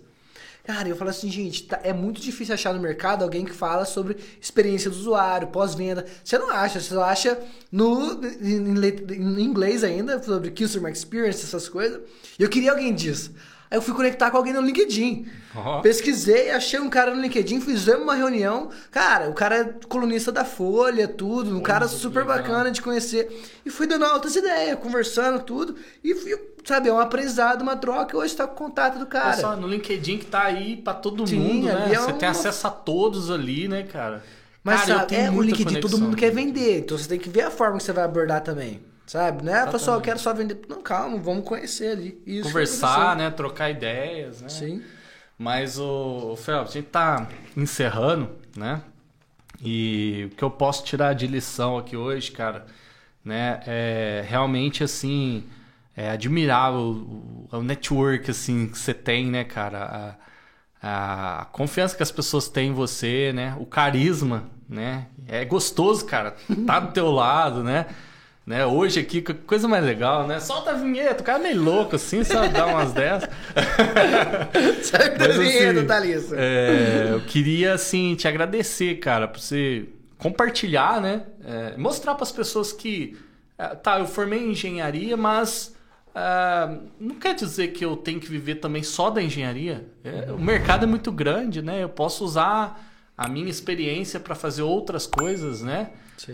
[SPEAKER 2] Cara, eu falo assim, gente, tá, é muito difícil achar no mercado alguém que fala sobre experiência do usuário, pós-venda. Você não acha, você só acha no, em, em, inglês ainda, sobre Customer Experience, essas coisas. Eu queria alguém disso. Aí eu fui conectar com alguém no LinkedIn. Oh. Pesquisei, achei um cara no LinkedIn, fizemos uma reunião. Cara, o cara é colunista da Folha, tudo. Um oh, cara super bacana de conhecer. E fui dando altas ideias, conversando, tudo. E fui, sabe, é um aprendizado, uma troca. E hoje tá com contato do cara.
[SPEAKER 1] Olha só, no LinkedIn que tá aí pra todo Sim, mundo, né? É Você uma... tem acesso a todos ali, né, cara?
[SPEAKER 2] Mas cara, sabe, é o LinkedIn, conexão. todo mundo quer vender. Então você tem que ver a forma que você vai abordar também. Sabe? Né? Pessoal, eu quero só vender. Não, calma, vamos conhecer ali.
[SPEAKER 1] Isso Conversar, né? Trocar ideias, né?
[SPEAKER 2] Sim.
[SPEAKER 1] Mas o, o Fel, a gente tá encerrando, né? E o que eu posso tirar de lição aqui hoje, cara, né? É realmente assim, é admirável o, o network assim que você tem, né, cara? A, a confiança que as pessoas têm em você, né? O carisma, né? É gostoso, cara, tá do teu lado, né? Né? Hoje aqui, coisa mais legal, né? Solta a vinheta, o cara é meio louco assim, só dá umas 10.
[SPEAKER 2] Solta a vinheta, assim, Thalissa.
[SPEAKER 1] É, eu queria, assim, te agradecer, cara, por você compartilhar, né? É, mostrar para as pessoas que, é, tá, eu formei em engenharia, mas é, não quer dizer que eu tenho que viver também só da engenharia. É, o mercado é muito grande, né? Eu posso usar a minha experiência para fazer outras coisas, né?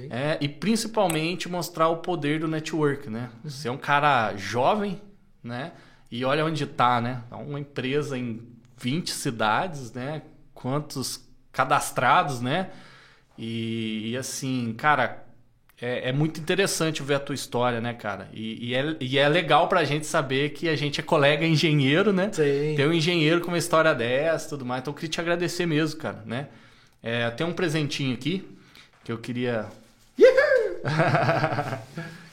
[SPEAKER 1] É, e principalmente mostrar o poder do network, né? Você é um cara jovem, né? E olha onde está, né? É uma empresa em 20 cidades, né? Quantos cadastrados, né? E, e assim, cara, é, é, muito interessante ver a tua história, né, cara? E, e, é, e é legal pra gente saber que a gente é colega engenheiro, né?
[SPEAKER 2] Sim.
[SPEAKER 1] Tem um engenheiro com uma história dessa e tudo mais. Então eu queria te agradecer mesmo, cara, né? É, tem um presentinho aqui que eu queria.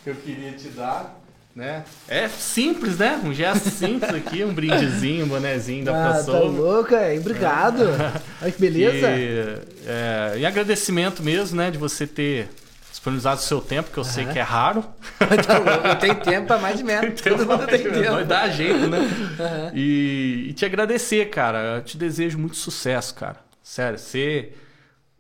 [SPEAKER 1] que eu queria te dar. Né? É simples, né? Um gesto simples aqui, um brindezinho, um bonezinho da ah, pessoa.
[SPEAKER 2] Tá louco, é. Obrigado. Olha que beleza.
[SPEAKER 1] E, é, e agradecimento mesmo, né, de você ter disponibilizado o seu tempo, que eu uhum. sei que é raro.
[SPEAKER 2] tá eu tenho tempo para mais de menos. Todo mundo tem tempo.
[SPEAKER 1] Vai dar jeito, né? Uhum. E, e te agradecer, cara. Eu te desejo muito sucesso, cara. Sério, você.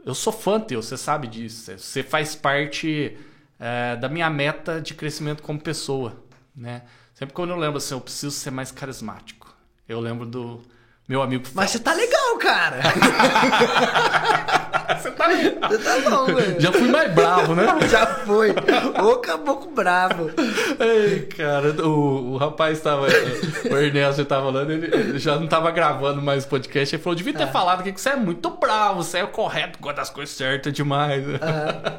[SPEAKER 1] Eu sou fã teu, você sabe disso. Você faz parte é, da minha meta de crescimento como pessoa. Né? Sempre quando eu lembro assim, eu preciso ser mais carismático. Eu lembro do meu amigo.
[SPEAKER 2] Mas você tá legal, cara!
[SPEAKER 1] Você tá. Você tá bom, velho. Já fui mais bravo, né?
[SPEAKER 2] Já foi. Ô caboclo bravo.
[SPEAKER 1] Ei, cara, o, o rapaz tava. O Ernesto tava falando, ele, ele, já não tava gravando mais o podcast. Ele falou: devia ter ah. falado que você é muito bravo, você é correto, gosta das coisas certas demais. Ah.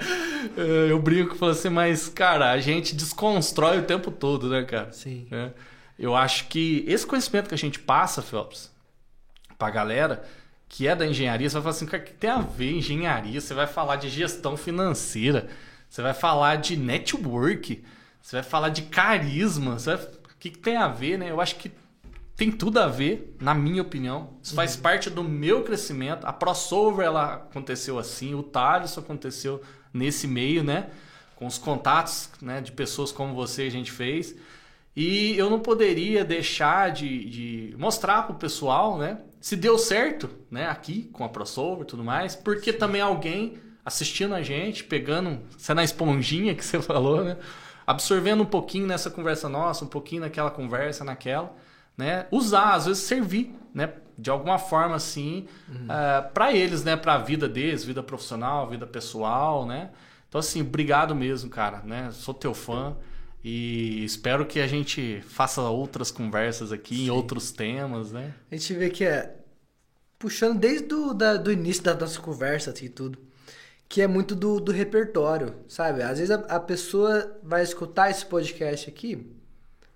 [SPEAKER 1] Eu brinco e falo assim, mas, cara, a gente desconstrói o tempo todo, né, cara?
[SPEAKER 2] Sim.
[SPEAKER 1] É. Eu acho que esse conhecimento que a gente passa, Phelps, pra galera que é da engenharia, você vai falar assim, o que tem a ver engenharia? Você vai falar de gestão financeira, você vai falar de network, você vai falar de carisma, vai... o que, que, tem a ver, né? Eu acho que tem tudo a ver, na minha opinião. Isso faz uhum. parte do meu crescimento. A crossover ela aconteceu assim, o Thales aconteceu nesse meio, né? Com os contatos né, de pessoas como você a gente fez. E eu não poderia deixar de, de mostrar para o pessoal, né? Se deu certo, né, aqui com a crossover e tudo mais, porque também alguém assistindo a gente, pegando, você na esponjinha que você falou, né, absorvendo um pouquinho nessa conversa nossa, um pouquinho naquela conversa, naquela, né, usar, às vezes servir, né, de alguma forma assim, uhum. uh, eh, para eles, né, para a vida deles, vida profissional, vida pessoal, né. Então assim, obrigado mesmo, cara, né, sou teu fã. E espero que a gente faça outras conversas aqui Sim. em outros temas, né?
[SPEAKER 2] A gente vê que é puxando desde do, da, do início da nossa conversa assim, e tudo, que é muito do, do repertório, sabe? Às vezes a, a pessoa vai escutar esse podcast aqui,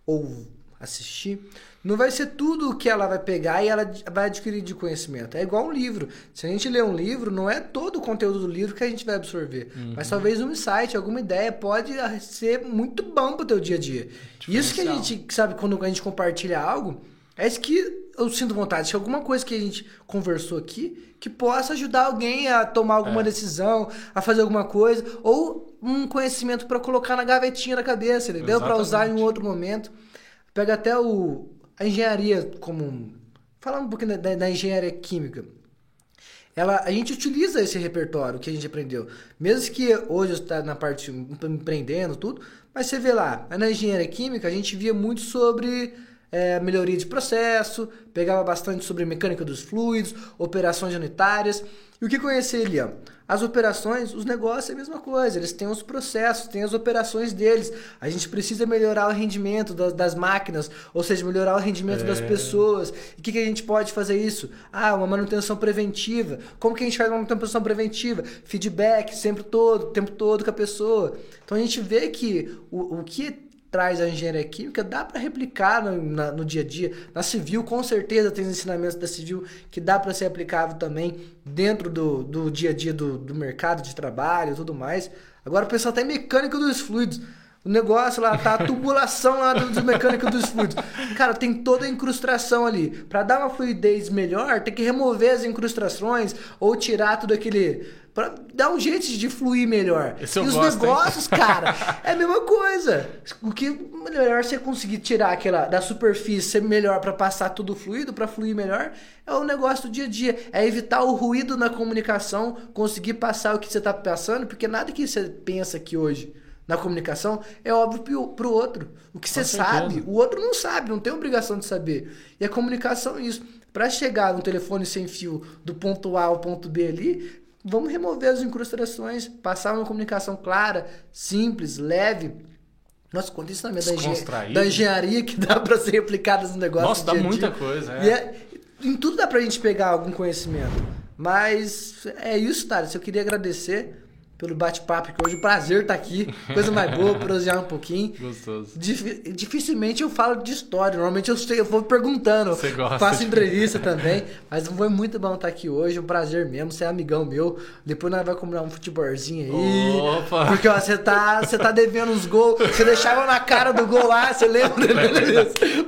[SPEAKER 2] ou assistir, não vai ser tudo o que ela vai pegar e ela vai adquirir de conhecimento. É igual um livro. Se a gente lê um livro, não é todo o conteúdo do livro que a gente vai absorver. Uhum. Mas talvez um insight, alguma ideia pode ser muito bom pro teu dia a dia. Isso que a gente, sabe, quando a gente compartilha algo, é isso que eu sinto vontade. Se alguma coisa que a gente conversou aqui que possa ajudar alguém a tomar alguma é. decisão, a fazer alguma coisa, ou um conhecimento para colocar na gavetinha da cabeça, entendeu? Para usar em um outro momento. Pega até o, a engenharia como. Falando um pouquinho da, da engenharia química. Ela, a gente utiliza esse repertório que a gente aprendeu. Mesmo que hoje está na parte empreendendo, tudo, mas você vê lá, na engenharia química a gente via muito sobre é, melhoria de processo, pegava bastante sobre mecânica dos fluidos, operações unitárias. E o que conhecer ali? Ó? As operações, os negócios é a mesma coisa, eles têm os processos, têm as operações deles. A gente precisa melhorar o rendimento das, das máquinas, ou seja, melhorar o rendimento é. das pessoas. E o que, que a gente pode fazer isso? Ah, uma manutenção preventiva. Como que a gente faz uma manutenção preventiva? Feedback sempre todo, o tempo todo com a pessoa. Então a gente vê que o, o que traz a engenharia química dá para replicar no, na, no, dia a dia. Na civil, com certeza, tem ensinamentos da civil que dá para ser aplicável também dentro do, do dia a dia do, do mercado de trabalho e tudo mais. Agora o pessoal tem mecânica dos fluidos. O negócio lá, tá a tubulação lá dos mecânicos dos fluidos. Cara, tem toda a incrustação ali. Para dar uma fluidez melhor, tem que remover as incrustações ou tirar tudo aquele para dar um jeito de fluir melhor.
[SPEAKER 1] Esse e
[SPEAKER 2] os
[SPEAKER 1] gosto,
[SPEAKER 2] negócios, cara, é a mesma coisa. O que melhor você conseguir tirar aquela da superfície, ser melhor para passar tudo fluido, para fluir melhor, é o negócio do dia a dia. É evitar o ruído na comunicação, conseguir passar o que você está passando, porque nada que você pensa aqui hoje na comunicação é óbvio para o outro. O que você sabe, o outro não sabe, não tem obrigação de saber. E a comunicação é isso. Para chegar no telefone sem fio do ponto A ao ponto B ali, Vamos remover as incrustações, passar uma comunicação clara, simples, leve. Nossa, quanto ensinamento da, engen da engenharia que dá para ser aplicado no negócio.
[SPEAKER 1] Nossa, dá muita coisa.
[SPEAKER 2] É. é. em tudo dá pra gente pegar algum conhecimento. Mas é isso, Thales. Eu queria agradecer pelo bate-papo, que hoje é um prazer estar aqui. Coisa mais boa, prosear um pouquinho.
[SPEAKER 1] Gostoso.
[SPEAKER 2] Dif dificilmente eu falo de história. Normalmente eu, sei, eu vou perguntando.
[SPEAKER 1] Você gosta.
[SPEAKER 2] Faço de... entrevista também. Mas foi muito bom estar aqui hoje. Um prazer mesmo. Você é amigão meu. Depois nós vamos comprar um futebolzinho aí.
[SPEAKER 1] Opa!
[SPEAKER 2] Porque ó, você tá, você tá devendo uns gols. Você deixava na cara do gol lá, você lembra?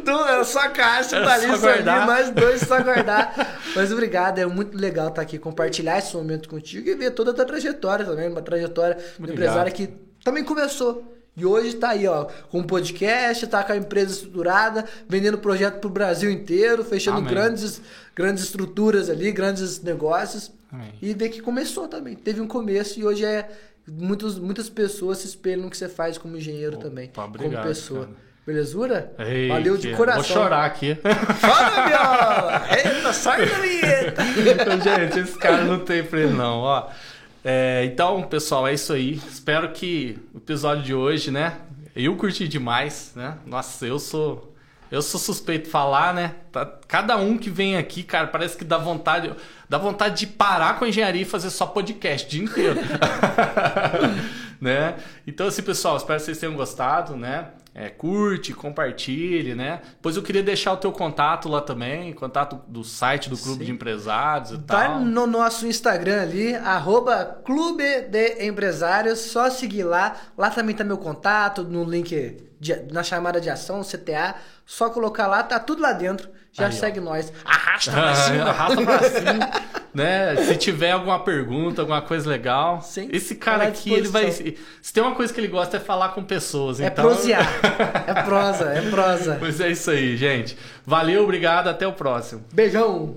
[SPEAKER 2] Tu, era só caixa, tá ali, só ali, nós dois só guardar. Mas obrigado, é muito legal estar aqui, compartilhar esse momento contigo e ver toda a tua trajetória também trajetória do empresário que também começou. E hoje está aí, ó, com um podcast, está com a empresa estruturada, vendendo projeto para o Brasil inteiro, fechando grandes, grandes estruturas ali, grandes negócios. Amém. E ver que começou também. Teve um começo e hoje é. Muitos, muitas pessoas se espelham no que você faz como engenheiro Opa, também.
[SPEAKER 1] Obrigado,
[SPEAKER 2] como pessoa.
[SPEAKER 1] Cara.
[SPEAKER 2] Belezura?
[SPEAKER 1] Ei,
[SPEAKER 2] Valeu de coração.
[SPEAKER 1] Vou chorar aqui.
[SPEAKER 2] Fala, viola! Eita, sai da vinheta!
[SPEAKER 1] Gente, esse cara não tem freio, não, ó. É, então, pessoal, é isso aí. Espero que o episódio de hoje, né? Eu curti demais, né? Nossa, eu sou. Eu sou suspeito falar, né? Tá, cada um que vem aqui, cara, parece que dá vontade, dá vontade de parar com a engenharia e fazer só podcast o dia inteiro. né? Então, assim, pessoal, espero que vocês tenham gostado, né? É, curte, compartilhe, né? Pois eu queria deixar o teu contato lá também, contato do site do Clube Sim. de Empresários e
[SPEAKER 2] Vai
[SPEAKER 1] tal.
[SPEAKER 2] no nosso Instagram ali, arroba Clube de Empresários, só seguir lá. Lá também tá meu contato, no link, de, na chamada de ação, CTA. Só colocar lá, tá tudo lá dentro. Já Aí, segue ó. nós. Arrasta pra cima.
[SPEAKER 1] Arrasta pra cima. né? Se tiver alguma pergunta, alguma coisa legal. Sim, esse cara aqui, ele vai. Se tem uma coisa que ele gosta é falar com pessoas.
[SPEAKER 2] É
[SPEAKER 1] então...
[SPEAKER 2] prosear. é prosa, é prosa.
[SPEAKER 1] Pois é isso aí, gente. Valeu, obrigado, até o próximo.
[SPEAKER 2] Beijão.